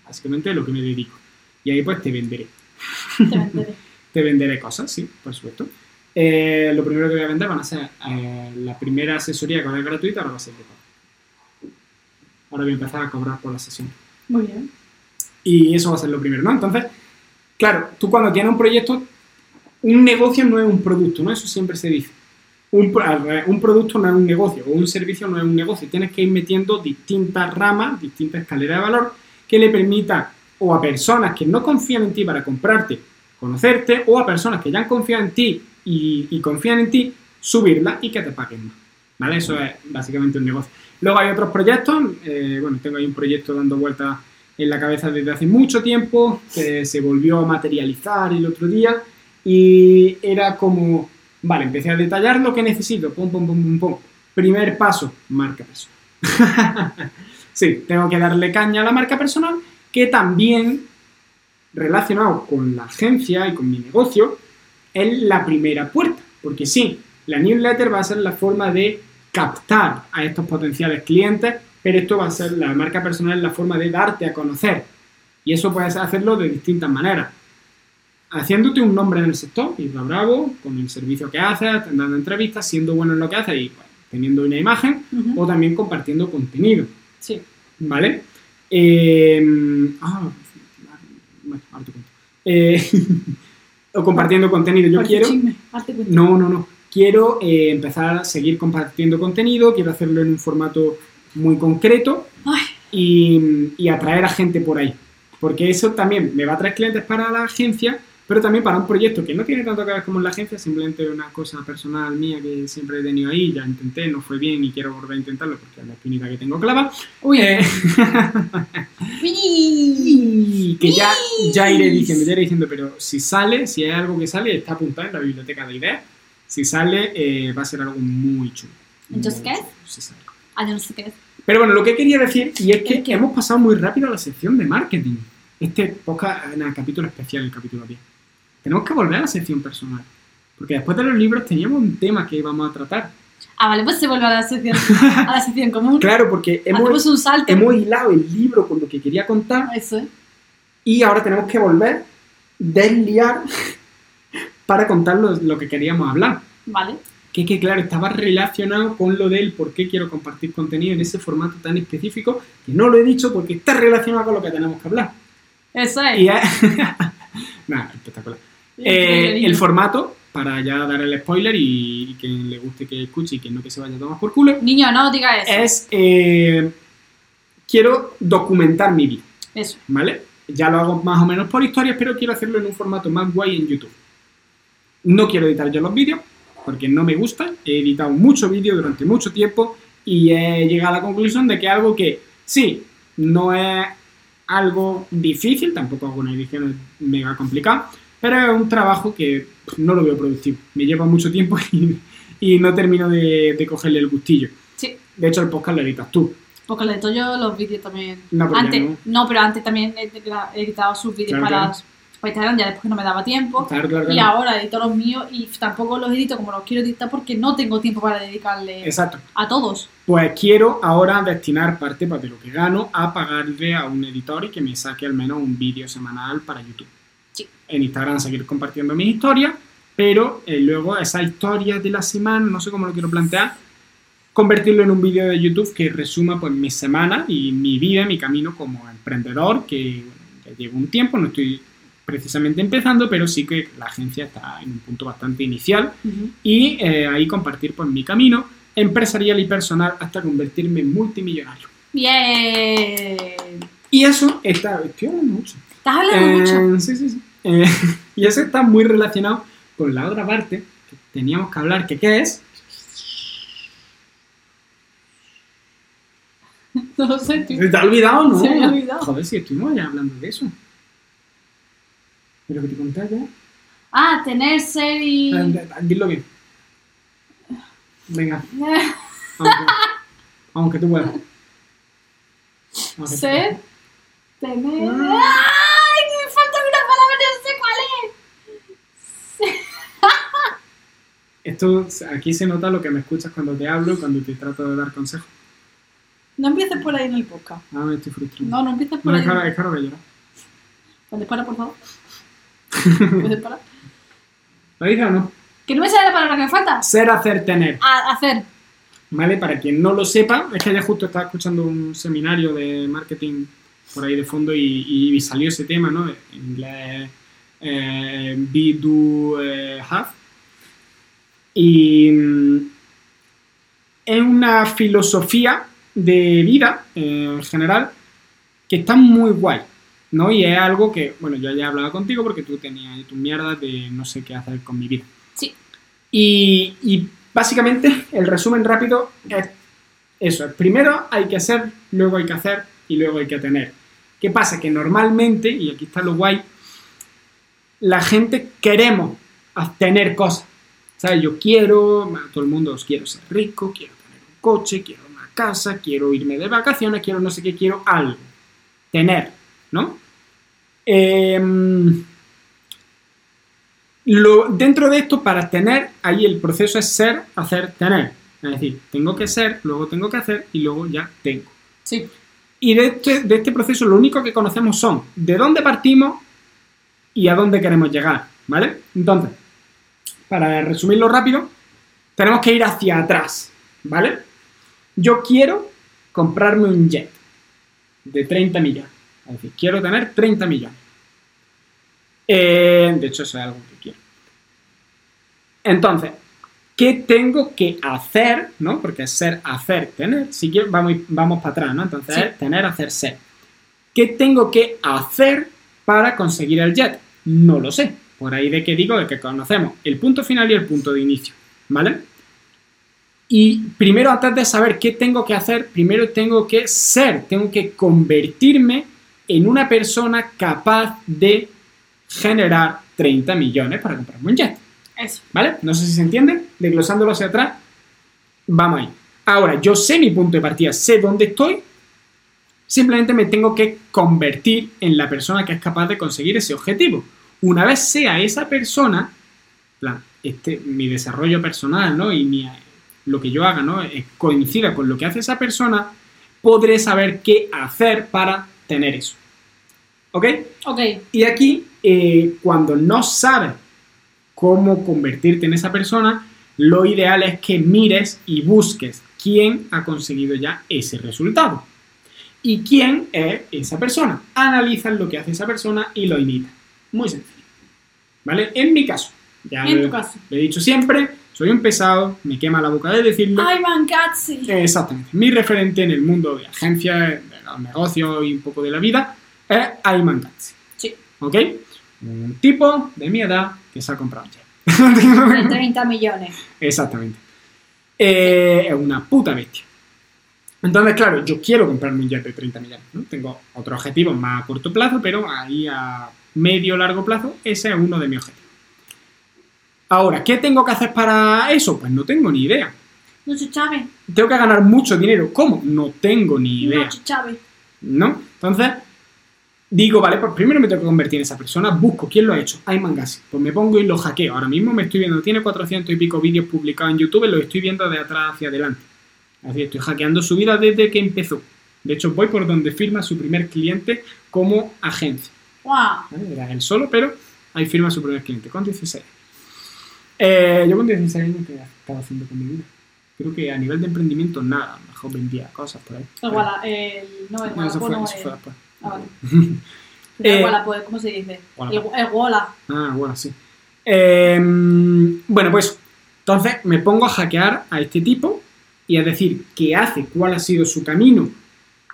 básicamente de lo que me dedico. Y ahí pues te venderé. Te venderé. Te venderé cosas, sí, por supuesto. Eh, lo primero que voy a vender van a ser eh, la primera asesoría que ahora es gratuita, ahora va a ser de pago. Ahora voy a empezar a cobrar por la sesión. Muy bien. Y eso va a ser lo primero, ¿no? Entonces, claro, tú cuando tienes un proyecto, un negocio no es un producto, ¿no? Eso siempre se dice. Un, producto no es un negocio o un servicio no es un negocio. Tienes que ir metiendo distintas ramas, distintas escaleras de valor que le permitan o a personas que no confían en ti para comprarte, conocerte, o a personas que ya han confiado en ti y, y confían en ti, subirla y que te paguen más. ¿Vale? Eso es básicamente un negocio. Luego hay otros proyectos, eh, bueno, tengo ahí un proyecto dando vueltas en la cabeza desde hace mucho tiempo, que se volvió a materializar el otro día y era como, vale, empecé a detallar lo que necesito, pum, pum, pum, pum, pum. Primer paso, marca personal. sí, tengo que darle caña a la marca personal, que también, relacionado con la agencia y con mi negocio, es la primera puerta. Porque sí, la newsletter va a ser la forma de captar a estos potenciales clientes, pero esto va a ser la marca personal, la forma de darte a conocer. Y eso puedes hacerlo de distintas maneras. Haciéndote un nombre en el sector, y bravo, con el servicio que haces, dando entrevistas, siendo bueno en lo que haces y bueno, teniendo una imagen, o también compartiendo contenido. Sí. ¿Vale? Eh, ah, bueno, ahora te cuento. Eh, o compartiendo contenido. Yo quiero. chisme. No, no, no. Quiero eh, empezar a seguir compartiendo contenido, quiero hacerlo en un formato muy concreto y, y atraer a gente por ahí. Porque eso también me va a traer clientes para la agencia, pero también para un proyecto que no tiene tanto que ver como en la agencia, simplemente una cosa personal mía que siempre he tenido ahí, ya intenté, no fue bien y quiero volver a intentarlo porque es la espinita que tengo clava. Uy. Eh, que ya, ya iré diciendo, ya iré diciendo, pero si sale, si hay algo que sale, está apuntado en la biblioteca de ideas. Si sale, eh, va a ser algo muy chulo. ¿Entonces qué? si sale. Ah, yo no sé qué es. Pero bueno, lo que quería decir, y es que ¿El hemos pasado muy rápido a la sección de marketing. Este podcast, nada, capítulo especial, el capítulo 10. Tenemos que volver a la sección personal. Porque después de los libros teníamos un tema que íbamos a tratar. Ah, vale, pues se vuelve a la sección, a la sección común. Claro, porque Hacemos hemos, un salto. hemos hilado el libro con lo que quería contar Eso, ¿eh? y ahora tenemos que volver, desliar para contar lo, lo que queríamos hablar. Vale. Que, que claro, estaba relacionado con lo del por qué quiero compartir contenido en ese formato tan específico, que no lo he dicho porque está relacionado con lo que tenemos que hablar. Eso es. Y Nada, espectacular. Eh, el formato, para ya dar el spoiler y, y que le guste que escuche y que no que se vaya a tomar por culo, Niño, no diga eso. es eh, quiero documentar mi vida, Eso. ¿vale? Ya lo hago más o menos por historias, pero quiero hacerlo en un formato más guay en YouTube. No quiero editar yo los vídeos, porque no me gusta. He editado mucho vídeo durante mucho tiempo y he llegado a la conclusión de que algo que, sí, no es algo difícil, tampoco hago una edición mega complicada, pero es un trabajo que no lo veo productivo. Me lleva mucho tiempo y, y no termino de, de cogerle el gustillo. Sí. De hecho, el podcast lo editas tú. Porque le edito yo los vídeos también. No, pero antes, no. no. pero antes también he, he editado sus vídeos Claro, para, claro. Para Instagram, ya después no me daba tiempo. Claro, claro, Y ahora edito los míos y tampoco los edito como los quiero editar porque no tengo tiempo para dedicarle Exacto. a todos. Pues quiero ahora destinar parte pues, de lo que gano a pagarle a un editor y que me saque al menos un vídeo semanal para YouTube. Sí. En Instagram seguir compartiendo mis historias, pero eh, luego esas historias de la semana, no sé cómo lo quiero plantear, convertirlo en un vídeo de YouTube que resuma pues mi semana y mi vida, mi camino como emprendedor, que bueno, ya llevo un tiempo, no estoy precisamente empezando, pero sí que la agencia está en un punto bastante inicial y eh, ahí compartir pues mi camino empresarial y personal hasta convertirme en multimillonario. Bien. Y eso está, estoy hablando mucho. Estás hablando Eh, mucho. Sí, sí, sí. Eh, y eso está muy relacionado con la otra parte que teníamos que hablar, que qué es. No lo sé, tío. ¿Se te ha olvidado no? Se me ha olvidado. Joder, si estuvimos ya hablando de eso. Pero que te conté ya. Ah, tener ser y. Eh, Dilo bien. Venga, aunque, aunque tú puedas. Aunque tú ser. puedas. Tener. Ah. ¡Ay! Me falta una palabra, no sé cuál es. Esto, aquí se nota lo que me escuchas cuando te hablo y cuando te trato de dar consejos. No empieces por ahí en el podcast. Ah, me estoy frustrando. No, no empieces por ahí. es caro, es caro que llorar. ¿Puedes parar, por favor? ¿Puedes parar? ¿Lo dices o no? Que no me sale la palabra que me falta. Ser, hacer, tener. A hacer. ¿Vale? Para quien no lo sepa, es que ayer justo estaba escuchando un seminario de marketing por ahí de fondo y, y salió ese tema, ¿no? En inglés, eh, be, do, eh, have. Y mm, es una filosofía de vida eh, en general que está muy guay, ¿no? Y es algo que, bueno, yo ya he hablado contigo porque tú tenías tu mierda de no sé qué hacer con mi vida. Sí. Y, y básicamente el resumen rápido es eso. Primero hay que hacer, luego hay que hacer y luego hay que tener. ¿Qué pasa? Que normalmente, y aquí está lo guay, la gente queremos tener cosas. ¿Sabes? Yo quiero, todo el mundo os quiero ser rico, quiero tener un coche, quiero una casa, quiero irme de vacaciones, quiero no sé qué, quiero algo. Tener, ¿no? Em, lo, dentro de esto, para tener, ahí el proceso es ser, hacer, tener. Es decir, tengo que ser, luego tengo que hacer y luego ya tengo. Sí. Y de este, de este proceso lo único que conocemos son de dónde partimos y a dónde queremos llegar, ¿vale? Entonces, para resumirlo rápido, tenemos que ir hacia atrás, ¿vale? Yo quiero comprarme un jet de 30 millones. Es decir, quiero tener 30 millones. Eh, de hecho, eso es algo que quiero. Entonces, ¿qué tengo que hacer? ¿no? Porque es ser, hacer, tener. Si quiero, vamos, vamos para atrás, ¿no? Entonces, Sí. tener, hacer, ser. ¿Qué tengo que hacer para conseguir el jet? No lo sé. Por ahí de que digo de que conocemos el punto final y el punto de inicio, ¿vale? Y primero, antes de saber qué tengo que hacer, primero tengo que ser, tengo que convertirme en una persona capaz de generar 30 millones para comprarme un jet. Eso. ¿Vale? No sé si se entiende. Desglosándolo hacia atrás, vamos ahí. Ahora, yo sé mi punto de partida, sé dónde estoy. Simplemente me tengo que convertir en la persona que es capaz de conseguir ese objetivo. Una vez sea esa persona, plan, este, mi desarrollo personal, ¿no? Y mi- lo que yo haga, ¿no? Coincida con lo que hace esa persona, podré saber qué hacer para tener eso. ¿Ok? Ok. Y aquí, eh, cuando no sabes cómo convertirte en esa persona, lo ideal es que mires y busques quién ha conseguido ya ese resultado. ¿Y quién es esa persona? Analizas lo que hace esa persona y lo imitas. Muy sencillo. ¿Vale? En mi caso, ya En lo, tu caso. lo he dicho siempre, soy un pesado, me quema la boca de decirlo. ¡Ay, Mancazzi! Exactamente. Mi referente en el mundo de agencias, de los negocios y un poco de la vida es Ayman Katzi. Sí. ¿Ok? Un tipo de mi edad que se ha comprado un jet. De 30 millones. Exactamente. Eh, es una puta bestia. Entonces, claro, yo quiero comprarme un jet de 30 millones. ¿no? Tengo otros objetivos más a corto plazo, pero ahí a medio largo plazo, ese es uno de mis objetivos. Ahora, ¿qué tengo que hacer para eso? Pues no tengo ni idea. Nacho Chávez. Tengo que ganar mucho dinero. ¿Cómo? No tengo ni idea. ¿no? Entonces, digo, vale, pues primero me tengo que convertir en esa persona, busco quién lo ha hecho, Ayman Gassi, pues me pongo y lo hackeo. Ahora mismo me estoy viendo, tiene 400 y pico vídeos publicados en YouTube, los estoy viendo de atrás hacia adelante. Así estoy hackeando su vida desde que empezó. De hecho, voy por donde firma su primer cliente como agencia. ¡Wow! ¿vale? Era él solo, pero ahí firma su primer cliente, con 16. Eh, yo con 16 años, ¿qué estaba haciendo con mi vida? Creo que a nivel de emprendimiento, nada. Mejor vendía cosas por ahí. Walla, el, no, el No, eso fue, no eso es- fue después. Ah, vale. Eh, Wallapop, ¿cómo se dice? El, Wallapop. el Walla. Ah, bueno, sí. Eh, bueno, pues entonces me pongo a hackear a este tipo y a decir qué hace, cuál ha sido su camino,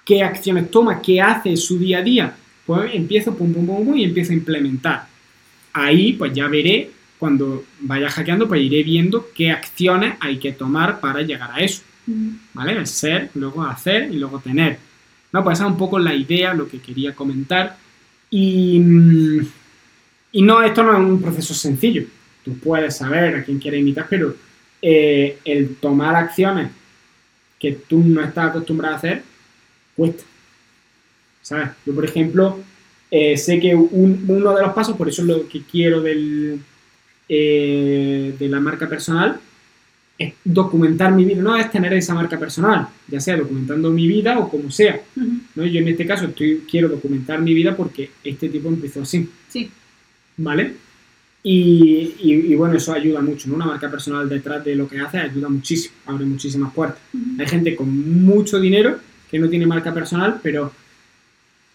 qué acciones toma, qué hace su día a día. Pues empiezo pum, pum, pum, pum y empiezo a implementar. Ahí pues ya veré, cuando vaya hackeando, pues iré viendo qué acciones hay que tomar para llegar a eso. ¿Vale? El ser, luego hacer y luego tener. No, pues esa es un poco la idea, lo que quería comentar. Y, mm, y no, esto no es un proceso sencillo. Tú puedes saber a quién quieres imitar, pero eh, el tomar acciones que tú no estás acostumbrado a hacer, cuesta. ¿Sabes? Yo, por ejemplo, eh, sé que un- uno de los pasos, por eso es lo que quiero del, eh, de la marca personal, es documentar mi vida, no es tener esa marca personal, ya sea documentando mi vida o como sea. ¿no? Yo en este caso estoy, quiero documentar mi vida porque este tipo empezó así, Sí. ¿vale? Y, y- y bueno, eso ayuda mucho, ¿no? Una marca personal detrás de lo que hace ayuda muchísimo, abre muchísimas puertas. Hay gente con mucho dinero que no tiene marca personal, pero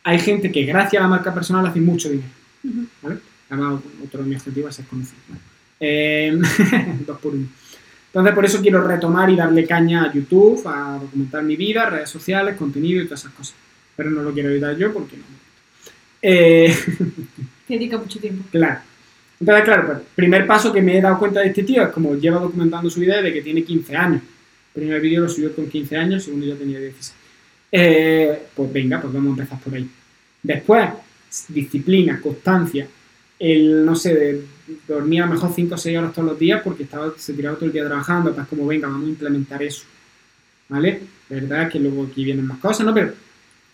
hay gente que gracias a la marca personal hace mucho dinero. ¿vale? Además, otro de mis objetivos es conocido. ¿vale? Eh, dos por uno. Entonces, por eso quiero retomar y darle caña a YouTube, a documentar mi vida, redes sociales, contenido y todas esas cosas. Pero no lo quiero evitar yo porque no. Eh, Que dedica mucho tiempo. claro. Entonces, claro, pues, primer paso que me he dado cuenta de este tío es como lleva documentando su vida desde que tiene 15 años. El primer vídeo lo subió con 15 años, el segundo ya tenía 16. Eh, pues venga, pues vamos a empezar por ahí. Después, disciplina, constancia, el, no sé, de, dormía a lo mejor 5 o 6 horas todos los días porque estaba, se tiraba todo el día trabajando, pues como venga, vamos a implementar eso, ¿vale? verdad que luego aquí vienen más cosas, ¿no? Pero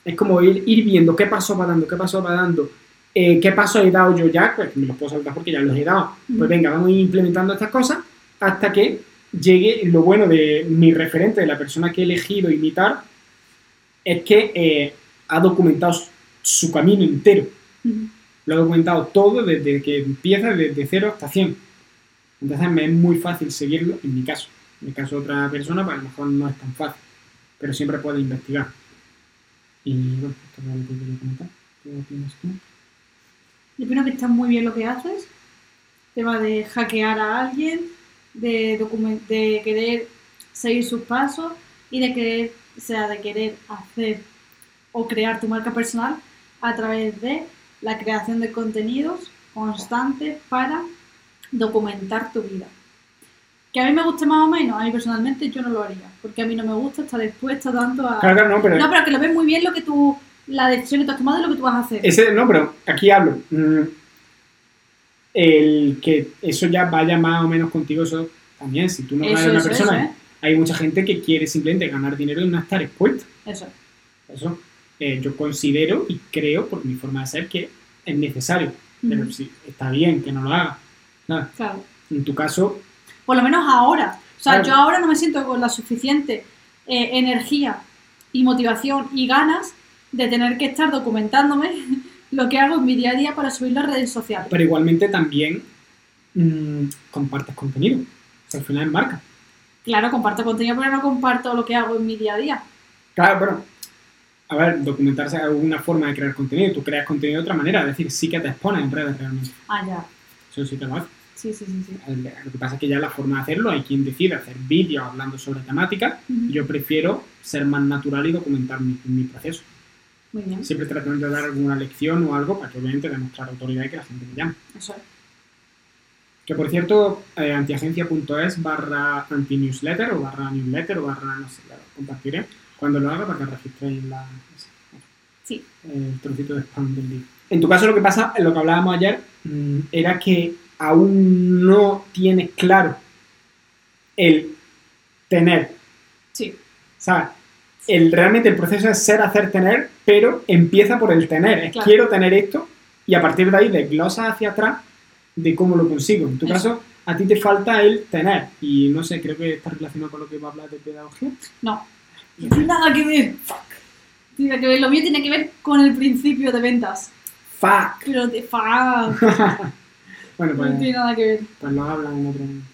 es como ir, ir viendo qué paso va dando, qué paso va dando, eh, qué paso he dado yo ya, pues me los puedo saltar porque ya los he dado. Pues venga, vamos a ir implementando estas cosas hasta que llegue lo bueno de mi referente, de la persona que he elegido imitar, es que eh, ha documentado su, camino entero. Ujú. Lo ha documentado todo desde que empieza, desde cero hasta 100. Entonces me es muy fácil seguirlo en mi caso. En el caso de otra persona, pues a lo mejor no es tan fácil. Pero siempre puede investigar. Y bueno, esto es lo que quería comentar. Yo opino que está muy bien lo que haces. Tema de hackear a alguien, de, de querer seguir sus pasos y de querer, o sea, de querer hacer o crear tu marca personal a través de la creación de contenidos constantes para documentar tu vida. Que a mí me guste más o menos, a mí personalmente yo no lo haría, porque a mí no me gusta estar expuesta tanto a... Claro, claro, no, pero, No, pero que lo ves muy bien lo que tú, la decisión que tú has tomado y lo que tú vas a hacer. ese, no, pero aquí hablo. mm, el que eso ya vaya más o menos contigo, eso también. Si tú no eres una eso, persona, eso, ¿eh? hay mucha gente que quiere simplemente ganar dinero y no estar expuesta. Eso. Eso eh, yo considero y creo, por mi forma de ser, que es necesario. Pero sí, está bien que no lo haga. Nada, Claro. En tu caso, Por lo menos ahora. O sea, Claro. yo ahora no me siento con la suficiente eh, energía y motivación y ganas de tener que estar documentándome lo que hago en mi día a día para subirlo a redes sociales. pero igualmente también mm, compartes contenido. O sea, al final es marca. Claro, comparto contenido, pero no comparto lo que hago en mi día a día. Claro, pero, a ver, documentarse es alguna forma de crear contenido. Tú creas contenido de otra manera. Es decir, sí que te expones en redes realmente. Ah, ya. Eso sí que lo hace. Sí, sí, sí. sí. Lo que pasa es que ya la forma de hacerlo, hay quien decide hacer vídeos hablando sobre temáticas. Ujú. Yo prefiero ser más natural y documentar mi, mi proceso. Muy bien. Siempre tratando de dar alguna lección o algo para que obviamente demostrar autoridad y que la gente me llame. Eso es. Que por cierto, eh, antiagencia.es barra antinewsletter o barra newsletter o barra, no sé, lo compartiré cuando lo haga para que registréis la, Sí. el trocito de spam del día. En tu caso lo que pasa, lo que hablábamos ayer, mm, era que aún no tienes claro el tener, Sí. ¿sabes? El, realmente el proceso es ser, hacer, tener, pero empieza por el tener. Es Claro. quiero tener esto y a partir de ahí desglosas hacia atrás de cómo lo consigo. En tu Eso. caso, a ti te falta el tener. Y no sé, creo que está relacionado con lo que va a hablar de pedagogía. No. No tiene nada que ver. Tiene que ver. Lo mío tiene que ver con el principio de ventas. ¡Fuck! Pero de fuck. Bueno, No pues, tiene nada que ver. pues lo hablan en otro momento.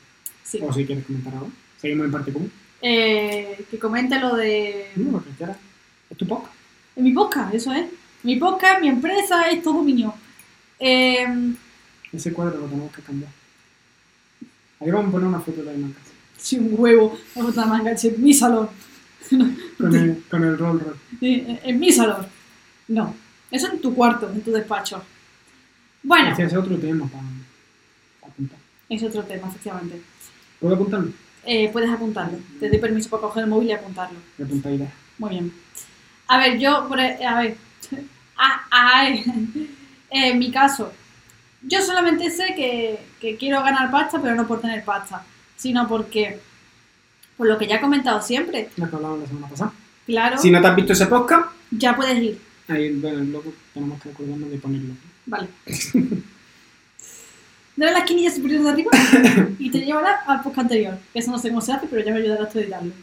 Sí. O si quieres comentar algo. Seguimos en parte común. Eh, que comente lo de. No, lo que quieras. Es tu podcast. En mi podcast, eso es. Mi podcast, mi empresa, es todo mío. Eh, Ese cuadro lo tenemos que cambiar. Ahí vamos a poner una foto de la imagen. sí, un huevo. La otra manga, che, en mi salón. Con el, con el roll roll. Eh, En mi salón. No. Eso en tu cuarto, en tu despacho. Bueno, Ese es otro tema para, para apuntar. es otro tema, efectivamente. ¿Puedo apuntarlo? Eh, puedes apuntarlo. Te doy permiso para coger el móvil y apuntarlo. Voy a apuntar ideas. Muy bien. A ver, yo, por e- a ver, Ah, ay. en mi caso, yo solamente sé que, que quiero ganar pasta, pero no por tener pasta, sino porque, por lo que ya he comentado siempre, Lo que hablábamos la semana pasada. claro, Si no te has visto ese podcast, ya puedes ir, ahí, bueno, luego tenemos que acordarnos de ponerlo. vale. Dale la esquinilla superior de arriba y te llevará al podcast anterior, eso no sé cómo se hace, pero ya me ayudarás tú a editarlo.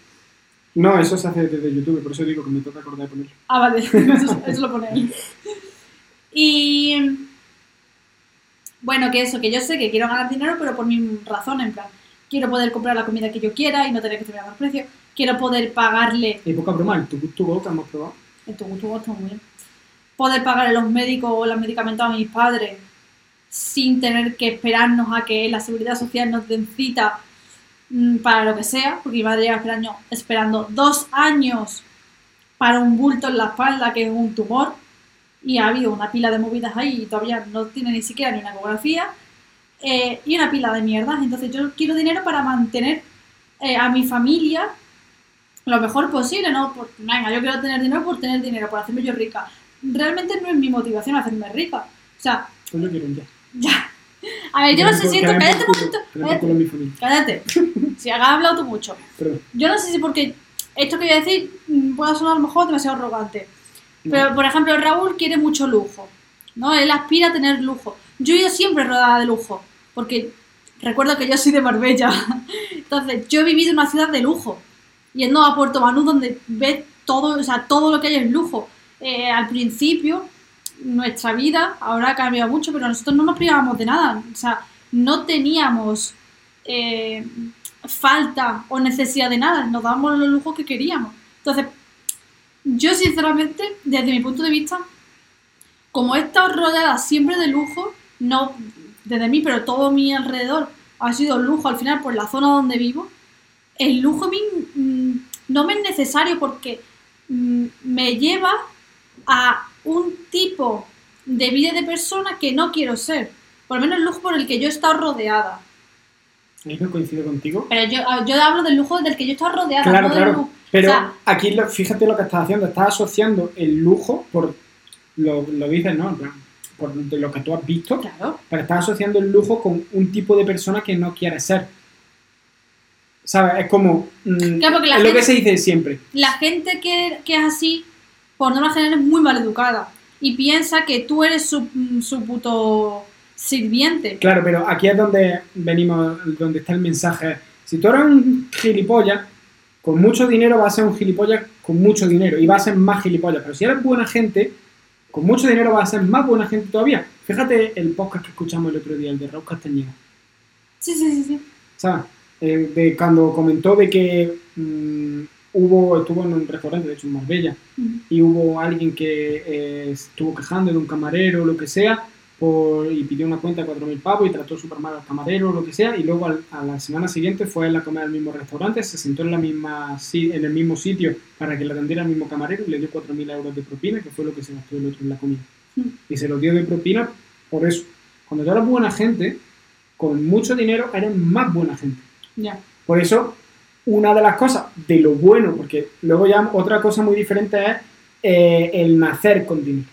No, eso se hace desde YouTube, por eso digo que me toca acordar de ponerlo. Ah, vale, eso, eso lo pone ahí. Y bueno, que eso, que yo sé que quiero ganar dinero, pero por mi razón, en plan, quiero poder comprar la comida que yo quiera y no tener que tener más precio, quiero poder pagarle, Y poca broma, el tu tu Go que hemos probado. en tu gusto, está muy bien, poder pagarle los médicos o los medicamentos a mis padres sin tener que esperarnos a que la seguridad social nos den cita mm, para lo que sea, porque mi madre lleva esperando, esperando dos años para un bulto en la espalda que es un tumor y ha habido una pila de movidas ahí y todavía no tiene ni siquiera ni una ecografía eh, y una pila de mierdas. Entonces yo quiero dinero para mantener eh, a mi familia lo mejor posible, ¿no? Por, venga, yo quiero tener dinero por tener dinero, por hacerme yo rica. realmente no es mi motivación hacerme rica. O sea, yo quiero un ya. ya. A ver, yo no sé si esto. Cállate un momento. Cállate. Si has hablado tú mucho. Perdón. Yo no sé si porque esto que voy a decir mm, pueda sonar a lo mejor demasiado arrogante. Pero, por ejemplo, Raúl quiere mucho lujo, ¿no? Él aspira a tener lujo. Yo he ido siempre rodada de lujo, porque recuerdo que yo soy de Marbella. Entonces, yo he vivido en una ciudad de lujo, yendo a Puerto Banús, donde ves todo, o sea, todo lo que hay es lujo. Eh, al principio, nuestra vida ahora ha cambiado mucho, pero nosotros no nos privábamos de nada. O sea, no teníamos eh, falta o necesidad de nada, nos dábamos los lujos que queríamos. Entonces, yo sinceramente, desde mi punto de vista, como he estado rodeada siempre de lujo, no desde mí, pero todo mi alrededor ha sido lujo al final por la zona donde vivo, el lujo a mí mm, no me es necesario porque mm, me lleva a un tipo de vida de persona que no quiero ser. Por lo menos el lujo por el que yo he estado rodeada. Ahí no coincido contigo. Pero yo, yo hablo del lujo del que yo he estado rodeada. Claro, no claro. lujo. Pero O sea, aquí lo- fíjate lo que estás haciendo. Estás asociando el lujo por. Lo, lo dices, ¿no? En plan, Por de lo que tú has visto. claro. Pero estás asociando el lujo con un tipo de persona que no quieres ser. ¿Sabes? Es como. mm, Claro, es lo que se dice siempre. La gente que, que es así, por norma general, es muy mal educada. Y piensa que tú eres su, mm, su puto sirviente. Claro, pero aquí es donde venimos, donde está el mensaje. Si tú eres un gilipollas, con mucho dinero vas a ser un gilipollas con mucho dinero y vas a ser más gilipollas. Pero si eres buena gente, con mucho dinero vas a ser más buena gente todavía. Fíjate el podcast que escuchamos el otro día, el de Raúl Castañeda. Sí, sí, sí, sí. ¿Sabes? Eh, de cuando comentó de que mm, hubo, estuvo en un restaurante, de hecho en Marbella, y hubo alguien que eh, estuvo quejando de un camarero o lo que sea por, y pidió una cuenta de 4.000 pavos y trató súper mal al camarero o lo que sea y luego al- a la semana siguiente fue a comer al mismo restaurante, se sentó en, la misma, en el mismo sitio para que le atendiera al mismo camarero y le dio 4.000 euros de propina, que fue lo que se gastó el otro en la comida. Mm. Y se lo dio de propina por eso. Cuando tú eres buena gente, con mucho dinero eres más buena gente. Ya. Por eso, una de las cosas de lo bueno, porque luego ya otra cosa muy diferente es eh, el nacer con dinero.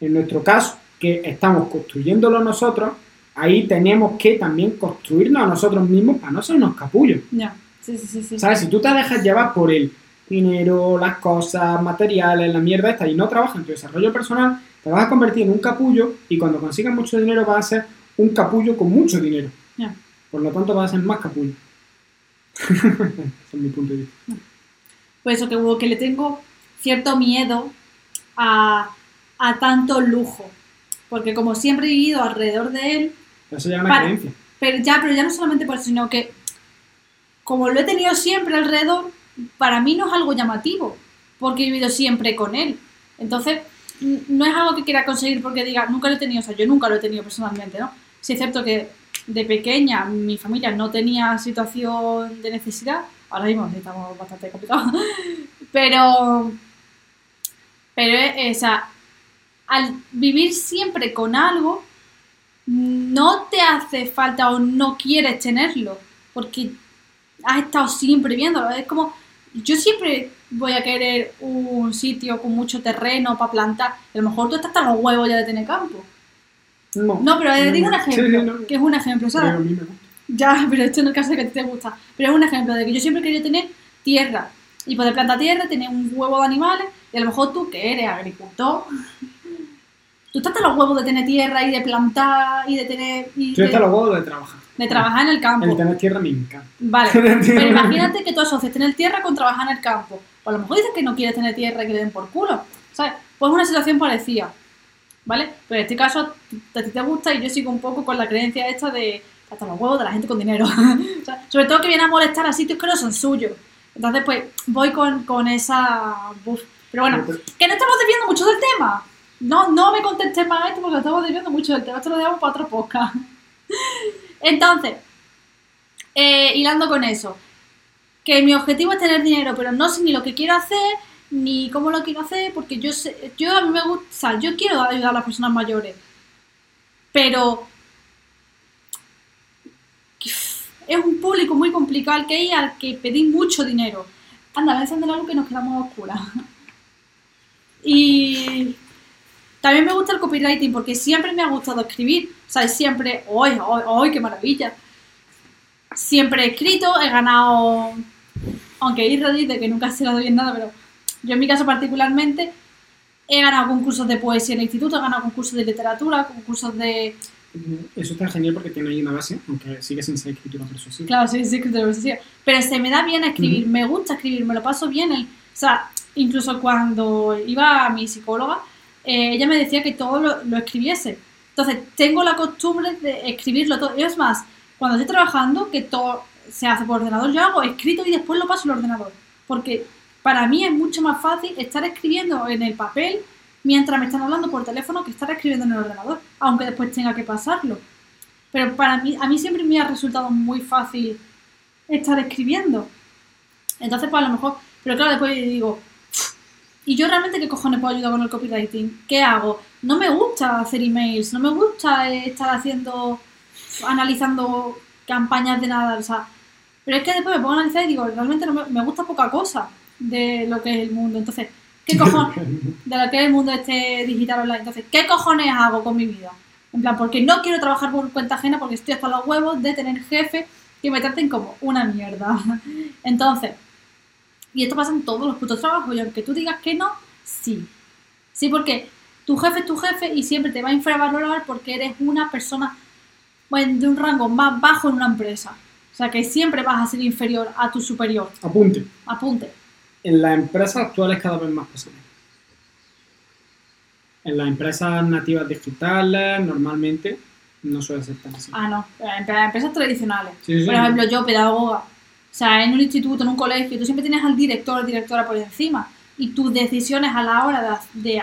En nuestro caso, que estamos construyéndolo nosotros, ahí tenemos que también construirnos a nosotros mismos para no ser unos capullos. Ya. Sí, sí, sí. sí. ¿Sabes? Si tú te dejas llevar por el dinero, las cosas, materiales, la mierda esta, y no trabajas en tu desarrollo personal, te vas a convertir en un capullo y cuando consigas mucho dinero vas a ser un capullo con mucho dinero. Ya. Por lo tanto vas a ser más capullo. Ese es mi punto de vista. Por eso que, que le tengo cierto miedo a, a tanto lujo. Porque como siempre he vivido alrededor de él, Eso ya es una Para- creencia. Pero ya, pero ya no solamente por eso, sino que como lo he tenido siempre alrededor, para mí no es algo llamativo, porque he vivido siempre con él. Entonces, no es algo que quiera conseguir porque diga, nunca lo he tenido, o sea, yo nunca lo he tenido personalmente, ¿no? Sí es cierto que de pequeña mi familia no tenía situación de necesidad, ahora mismo estamos bastante complicados, pero, pero, eh, o sea, al vivir siempre con algo, no te hace falta o no quieres tenerlo, porque has estado siempre viéndolo. Es como, yo siempre voy a querer un sitio con mucho terreno para plantar. A lo mejor tú estás hasta los huevos ya de tener campo. No, No, pero eh, digo un ejemplo, sí, no. que es un ejemplo, ¿sabes? Ya, pero esto en el caso de que a ti te gusta. Pero es un ejemplo de que yo siempre querido tener tierra y poder plantar tierra, tener un huevo de animales y a lo mejor tú que eres agricultor, tú estás hasta los huevos de tener tierra y de plantar y de tener... Y Yo de, hasta los huevos de trabajar. de trabajar en el campo. El tener tierra me encanta. Vale, pero imagínate que tú asocias tener tierra con trabajar en el campo. Pues a lo mejor dices que no quieres tener tierra y que le den por culo. ¿Sabes? Pues es una situación parecida. ¿Vale? Pero en este caso a ti te gusta y yo sigo un poco con la creencia esta de hasta los huevos de la gente con dinero. O sea, sobre todo que viene a molestar a sitios que no son suyos. Entonces, pues voy con, con esa. buf. Pero bueno, que no estamos desviando mucho del tema. No, no me contestes más esto porque estamos desviando mucho del tema. Esto lo dejamos para otro podcast. Entonces, eh, hilando con eso, que mi objetivo es tener dinero, pero no sé ni lo que quiero hacer, ni cómo lo quiero hacer, porque yo sé, yo a mí me gusta, yo quiero ayudar a las personas mayores, pero es un público muy complicado que hay al que pedí mucho dinero. Anda, ven, la luz que nos quedamos a oscuras. Y También me gusta el copywriting porque siempre me ha gustado escribir. O sea, siempre, ¡ay, ay, ay, qué maravilla! Siempre he escrito, he ganado, aunque Irra dice que nunca se le doy en nada, pero yo en mi caso particularmente he ganado concursos de poesía en el instituto, he ganado concursos de literatura, concursos de... Eso está genial porque tiene ahí una base, aunque sigue sin ser escritura persuasiva. Claro, sí, sí, escritura persuasiva. Pero se me da bien escribir, me gusta escribir, me lo paso bien. El, o sea, incluso cuando iba a mi psicóloga, eh, ella me decía que todo lo, escribiese. Entonces, tengo la costumbre de escribirlo todo. Y es más, cuando estoy trabajando, que todo se hace por ordenador, yo hago escrito y después lo paso al ordenador. Porque para mí es mucho más fácil estar escribiendo en el papel mientras me están hablando por teléfono que estar escribiendo en el ordenador, aunque después tenga que pasarlo. Pero para mí, a mí siempre me ha resultado muy fácil estar escribiendo. Entonces, pues a lo mejor, pero claro, después digo, ¿y yo realmente qué cojones puedo ayudar con el copywriting? ¿Qué hago? No me gusta hacer emails, no me gusta estar haciendo, analizando campañas de nada, o sea, pero es que después me pongo a analizar y digo, realmente no me, me gusta poca cosa de lo que es el mundo. Entonces, ¿qué cojones? De lo que es el mundo este digital online. Entonces, ¿qué cojones hago con mi vida? En plan, porque no quiero trabajar por cuenta ajena porque estoy hasta los huevos de tener jefe que me traten como una mierda. Entonces, y esto pasa en todos los putos trabajos, y aunque tú digas que no, sí. Sí, porque tu jefe es tu jefe y siempre te va a infravalorar porque eres una persona bueno, de un rango más bajo en una empresa. O sea que siempre vas a ser inferior a tu superior. Apunte. Apunte en las empresas actuales cada vez más posible. En las empresas nativas digitales, normalmente, no suele ser tan así. Ah, no. En las empresas tradicionales. Sí, sí, por ejemplo, yo, pedagoga. O sea, en un instituto, en un colegio, tú siempre tienes al director o directora por encima. Y tus decisiones a la hora de, de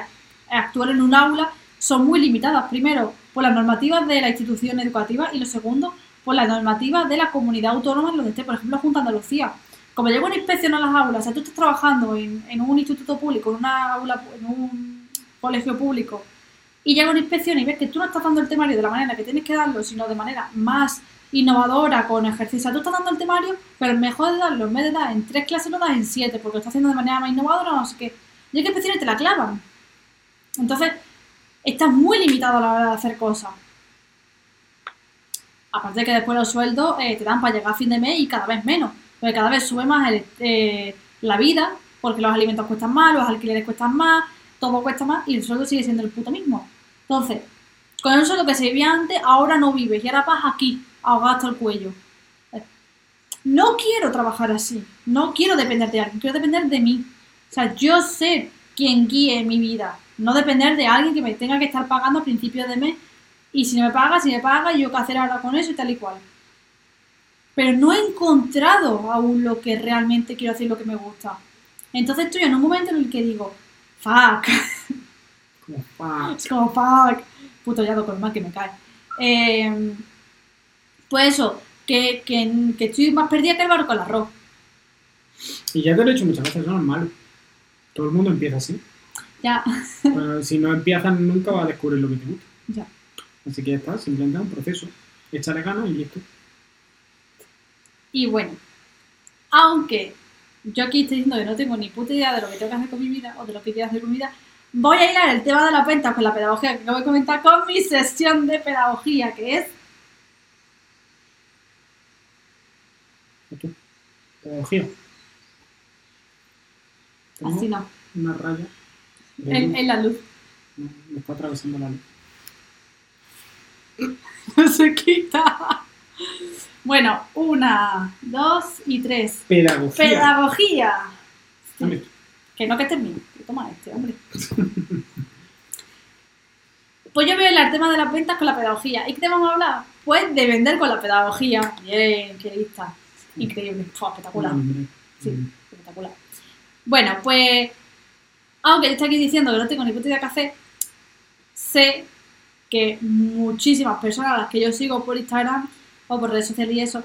actuar en un aula son muy limitadas. Primero, por las normativas de la institución educativa y lo segundo, por las normativas de la comunidad autónoma en donde esté, por ejemplo, Junta Andalucía como llega una inspección a las aulas, o sea, tú estás trabajando en, en un instituto público, en una aula, en un colegio público, y llega una inspección y ves que tú no estás dando el temario de la manera que tienes que darlo, sino de manera más innovadora, con ejercicio. Tú estás dando el temario, pero mejor darlo, en vez de dar en tres clases, lo das en siete, porque lo estás haciendo de manera más innovadora, no sé qué. Y hay que inspecciones te la clavan. Entonces, estás muy limitado a la hora de hacer cosas. Aparte de que después los sueldos eh, te dan para llegar a fin de mes y cada vez menos. Porque cada vez sube más eh, la vida, porque los alimentos cuestan más, los alquileres cuestan más, todo cuesta más y el sueldo sigue siendo el puto mismo. Entonces, con el sueldo que se vivía antes, ahora no vives y ahora vas aquí, ahogado hasta el cuello. No quiero trabajar así, no quiero depender de alguien, quiero depender de mí. O sea, yo sé quién guíe mi vida, no depender de alguien que me tenga que estar pagando a principios de mes y si no me paga, si me paga, yo qué hacer ahora con eso y tal y cual pero no he encontrado aún lo que realmente quiero hacer, lo que me gusta. Entonces estoy en un momento en el que digo, fuck. Como fuck. Es como fuck. Puto ya con mal que me cae. Eh, pues eso, que, que, que, estoy más perdida que el barco con el arroz. Y ya te lo he dicho muchas veces, no es malo. Todo el mundo empieza así. Ya. Pero si no empiezas nunca vas a descubrir lo que te gusta. Ya. Así que ya está, simplemente un proceso. Échale ganas y listo. Y bueno, aunque yo aquí estoy diciendo que no tengo ni puta idea de lo que tengo que hacer con mi vida o de lo que quiero hacer con mi vida, voy a ir al tema de la venta con la pedagogía que acabo de comentar con mi sesión de pedagogía, que es... Pedagogía. Así no. Una raya. En, en, la luz. Me está atravesando la luz. No se quita. Bueno, una, dos y tres. Pedagogía. Pedagogía. Sí. Que no que termine. Toma este, hombre. pues yo voy a hablar del tema de las ventas con la pedagogía. ¿Y qué te vamos a hablar? Pues de vender con la pedagogía. Bien, qué lista. Increíble. Fue espectacular. Sí, espectacular. Bueno, pues aunque yo estoy aquí diciendo que no tengo ni puta idea qué hacer, sé que muchísimas personas a las que yo sigo por Instagram o por redes sociales y eso,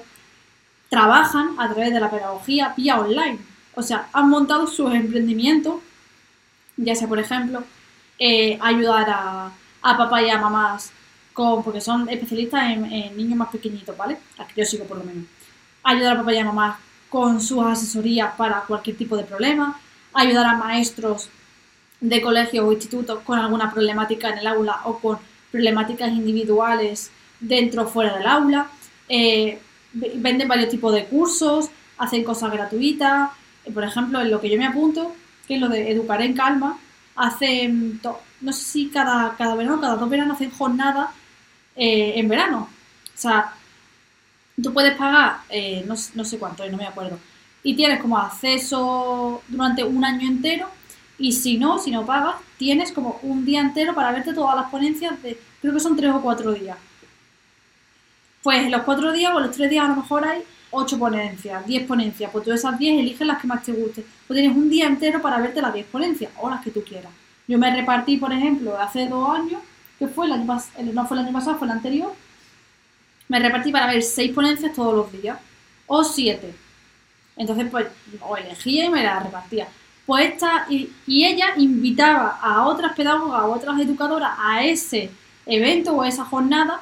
trabajan a través de la pedagogía vía online. O sea, han montado sus emprendimientos, ya sea, por ejemplo, eh, ayudar a, a papá y a mamás con, porque son especialistas en, en, niños más pequeñitos, ¿vale? Las que yo sigo por lo menos. Ayudar a papá y a mamás con sus asesorías para cualquier tipo de problema, ayudar a maestros de colegios o institutos con alguna problemática en el aula o con problemáticas individuales dentro o fuera del aula. Eh, venden varios tipos de cursos, hacen cosas gratuitas. Eh, por ejemplo, en lo que yo me apunto, que es lo de Educar en Calma, hacen, no sé si cada, cada verano, cada dos veranos hacen jornadas eh, en verano. O sea, tú puedes pagar, no, no, sé cuánto, no me acuerdo, y tienes como acceso durante un año entero y si no, si no pagas, tienes como un día entero para verte todas las ponencias de, creo que son tres o cuatro días. Pues en los cuatro días o los tres días a lo mejor hay ocho ponencias, diez ponencias. Pues tú esas diez eliges las que más te gusten. Pues tienes un día entero para verte las diez ponencias o las que tú quieras. Yo me repartí, por ejemplo, hace dos años, que fue el año pasado, no fue el año pasado, fue el anterior, me repartí para ver seis ponencias todos los días, o siete. Entonces, pues, o elegía y me las repartía. Pues esta, y, y ella invitaba a otras pedagogas, a otras educadoras a ese evento o esa jornada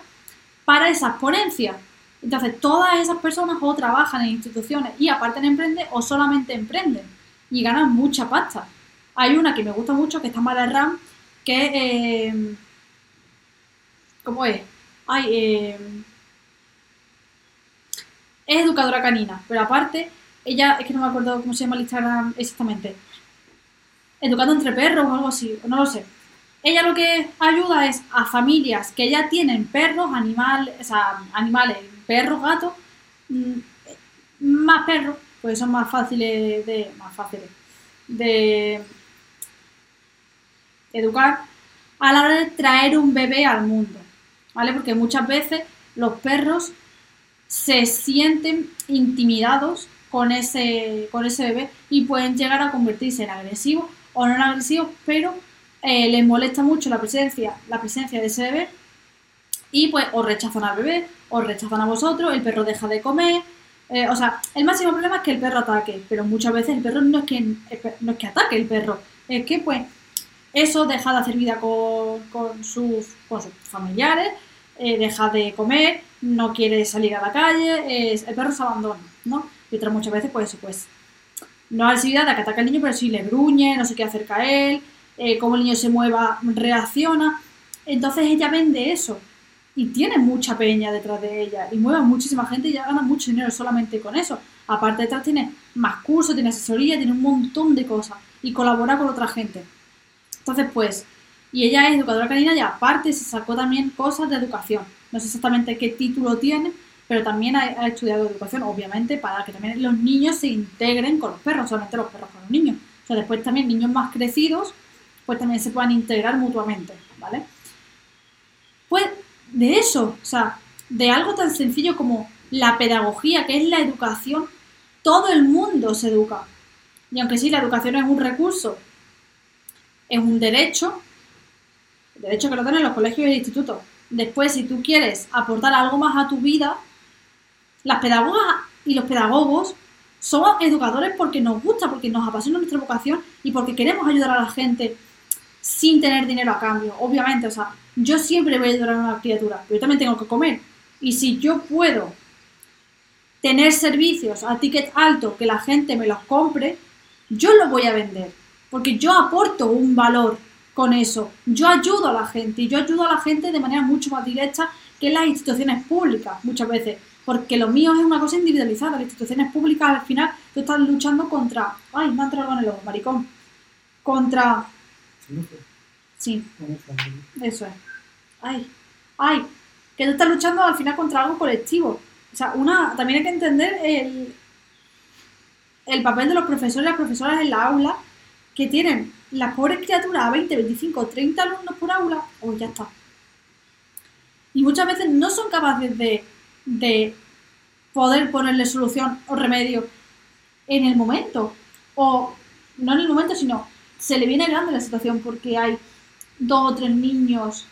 para esas ponencias. Entonces, todas esas personas o trabajan en instituciones y aparte emprenden o solamente emprenden y ganan mucha pasta. Hay una que me gusta mucho, que está Mara Ram, que eh, ¿Cómo es? Ay, eh, es educadora canina, pero aparte, ella, es que no me acuerdo cómo se llama el Instagram exactamente. Educando entre perros o algo así, no lo sé. Ella lo que ayuda es a familias que ya tienen perros, animales, o sea, animales, perros, gatos, mm, más perros, pues son más fáciles de, más fáciles de educar a la hora de traer un bebé al mundo, ¿vale? Porque muchas veces los perros se sienten intimidados con ese, con ese bebé y pueden llegar a convertirse en agresivos o no agresivos, pero eh, les molesta mucho la presencia, la presencia de ese bebé y pues os rechazan al bebé, os rechazan a vosotros, el perro deja de comer. Eh, o sea, el máximo problema es que el perro ataque, pero muchas veces el perro no es que, no es que ataque el perro, es que pues eso deja de hacer vida con, con, sus, familiares, eh, deja de comer, no quiere salir a la calle, el perro se abandona, ¿no? Y otras muchas veces pues eso, pues no hay de que ataque al niño, pero sí le gruñe, no se quiere acercar a él, eh, cómo el niño se mueva, reacciona. Entonces ella vende eso y tiene mucha peña detrás de ella y mueve a muchísima gente y ya gana mucho dinero solamente con eso. Aparte detrás tiene más cursos, tiene asesoría, tiene un montón de cosas y colabora con otra gente. Entonces pues, y ella es educadora canina y aparte se sacó también cosas de educación. No sé exactamente qué título tiene, pero también ha, estudiado educación, obviamente, para que también los niños se integren con los perros, solamente los perros con los niños. O sea, después también niños más crecidos pues también se puedan integrar mutuamente, ¿vale? Pues de eso, o sea, de algo tan sencillo como la pedagogía, que es la educación, todo el mundo se educa. Y aunque sí, la educación es un recurso, es un derecho, derecho que lo tienen los colegios y los institutos. Después, si tú quieres aportar algo más a tu vida, las pedagogas y los pedagogos somos educadores porque nos gusta, porque nos apasiona nuestra vocación y porque queremos ayudar a la gente sin tener dinero a cambio. Obviamente, o sea, yo siempre voy a ayudar a una criatura, pero yo también tengo que comer. Y si yo puedo tener servicios a ticket alto que la gente me los compre, yo los voy a vender. Porque yo aporto un valor con eso. Yo ayudo a la gente y yo ayudo a la gente de manera mucho más directa que las instituciones públicas muchas veces. Porque lo mío es una cosa individualizada. Las instituciones públicas al final tú estás luchando contra... Ay, me ha entrado en el ojo, maricón. Contra Sí. Eso es. Ay, ay, que tú estás luchando al final contra algo colectivo. O sea, una, también hay que entender el, el papel de los profesores y las profesoras en la aula que tienen las pobres criaturas a 20, 25, 30 alumnos por aula, oh, ya está. Y muchas veces no son capaces de, de poder ponerle solución o remedio en el momento. O no en el momento, sino se le viene grande la situación porque hay dos o tres niños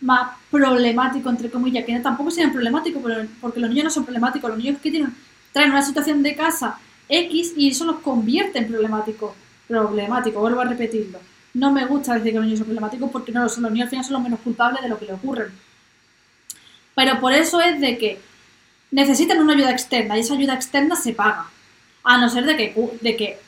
más problemáticos, entre comillas, que tampoco sean problemáticos, porque los niños no son problemáticos, los niños que tienen, traen una situación de casa X y eso los convierte en problemáticos. Problemáticos, vuelvo a repetirlo. No me gusta decir que los niños son problemáticos porque no lo son, los niños al final son los menos culpables de lo que le ocurre. Pero por eso es de que necesitan una ayuda externa y esa ayuda externa se paga. A no ser de que, de que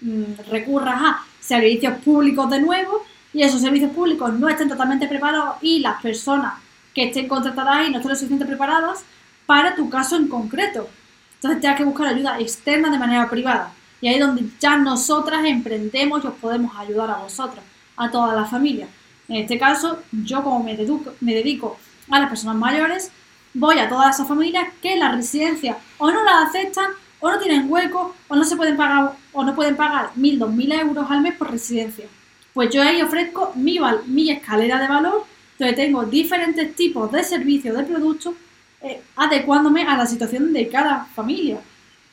mm, recurras a servicios públicos de nuevo y esos servicios públicos no estén totalmente preparados y las personas que estén contratadas ahí no estén lo suficientemente preparadas para tu caso en concreto. Entonces tienes que buscar ayuda externa de manera privada. Y ahí es donde ya nosotras emprendemos y os podemos ayudar a vosotros, a toda la familia. En este caso, yo como me dedico, me dedico a las personas mayores, voy a todas esas familias que la residencia o no la aceptan, o no tienen hueco, o no se pueden pagar, o no pueden pagar mil, dos mil euros al mes por residencia. Pues yo ahí ofrezco mi, mi escalera de valor, donde tengo diferentes tipos de servicios, de productos, eh, adecuándome a la situación de cada familia.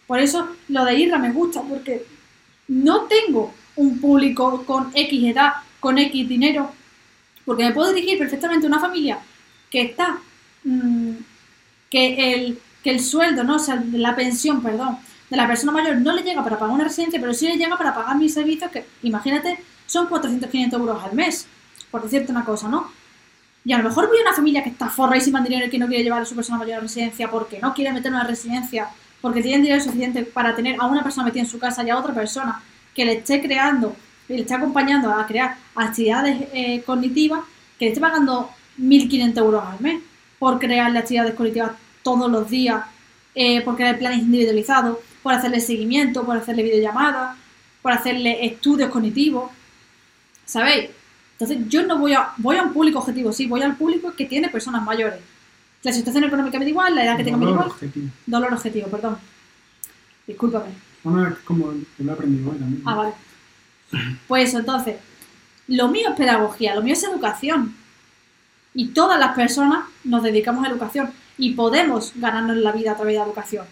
Por eso lo de IRRA me gusta, porque no tengo un público con X edad, con X dinero, porque me puedo dirigir perfectamente a una familia que está, mm, que, el, que el sueldo, ¿no? o sea, la pensión, perdón, de la persona mayor no le llega para pagar una residencia, pero sí le llega para pagar mis servicios, que imagínate, son 400, 500 euros al mes, por decirte una cosa, ¿no? Y a lo mejor voy a una familia que está forradísima en dinero y que no quiere llevar a su persona mayor a la residencia porque no quiere meter una residencia, porque tienen dinero suficiente para tener a una persona metida en su casa y a otra persona que le esté creando le esté acompañando a crear actividades eh, cognitivas, que le esté pagando 1.500 euros al mes por crearle actividades cognitivas todos los días, eh, por crear planes individualizados, por hacerle seguimiento, por hacerle videollamadas, por hacerle estudios cognitivos. ¿Sabéis? Entonces yo no voy a, voy a un público objetivo, sí, voy al público que tiene personas mayores. La situación económica me da igual, la edad que tenga me da igual. Objetivo. Dolor objetivo, perdón. Discúlpame. Bueno, es como lo he aprendido hoy también. Ah, vale. Pues eso, entonces, lo mío es pedagogía, lo mío es educación. Y todas las personas nos dedicamos a educación y podemos ganarnos la vida a través de la educación.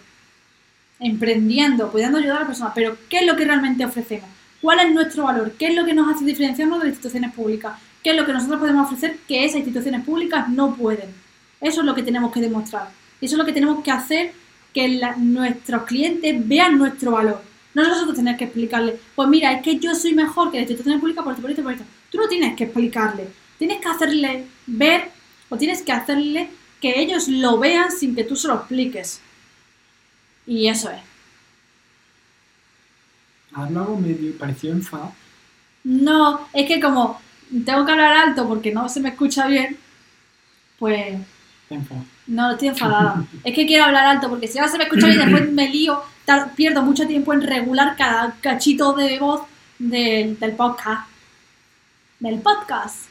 Emprendiendo, pudiendo ayudar a las personas. Pero, ¿qué es lo que realmente ofrecemos? ¿Cuál es nuestro valor? ¿Qué es lo que nos hace diferenciarnos de las instituciones públicas? ¿Qué es lo que nosotros podemos ofrecer que esas instituciones públicas no pueden? Eso es lo que tenemos que demostrar. Eso es lo que tenemos que hacer que nuestros clientes vean nuestro valor. No nosotros tener que explicarle, pues mira, es que yo soy mejor que la institución pública por esto, por esto, por esto. Tú no tienes que explicarle. Tienes que hacerle ver o tienes que hacerle que ellos lo vean sin que tú se lo expliques. Y eso es algo medio parecido enfadado. No, es que como tengo que hablar alto porque no se me escucha bien, pues... No, estoy enfadada. es que quiero hablar alto porque si ahora se me escucha bien después me lío, pierdo mucho tiempo en regular cada cachito de voz del, del podcast. Del podcast.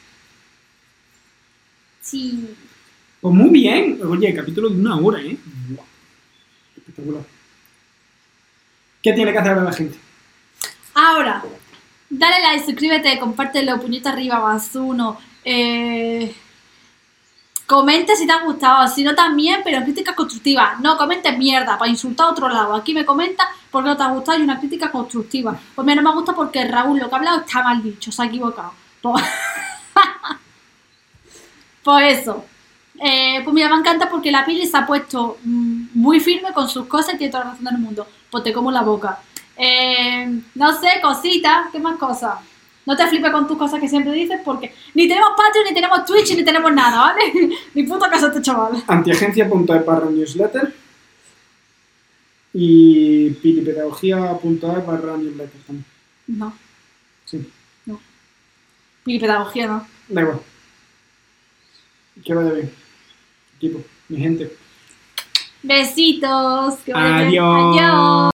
Sí. Pues muy bien. Oye, capítulo de una hora, ¿eh? Espectacular. ¿Qué tiene que hacer la gente? Ahora, dale like, suscríbete, compártelo, puñito arriba, más uno. Eh, comente si te ha gustado, si no también, pero en críticas constructivas. No comentes mierda para insultar a otro lado. Aquí me comenta porque no te ha gustado y una crítica constructiva. Pues mira, no me gusta porque Raúl lo que ha hablado está mal dicho, se ha equivocado. Pues, pues eso. Eh, pues mira, me encanta porque la pili se ha puesto mm, muy firme con sus cosas y tiene toda la razón del mundo. Pues te como la boca. Eh, no sé, cositas, ¿qué más cosas? No te flipes con tus cosas que siempre dices porque ni tenemos Patreon, ni tenemos Twitch, ni tenemos nada, ¿vale? ni puto caso este chaval. Antiagencia.es barra newsletter y pilipedagogía.es barra newsletter también. No. Sí. No. Pilipedagogía no. Da igual. Que vaya bien. Equipo, mi gente. Besitos. Adiós. Adiós.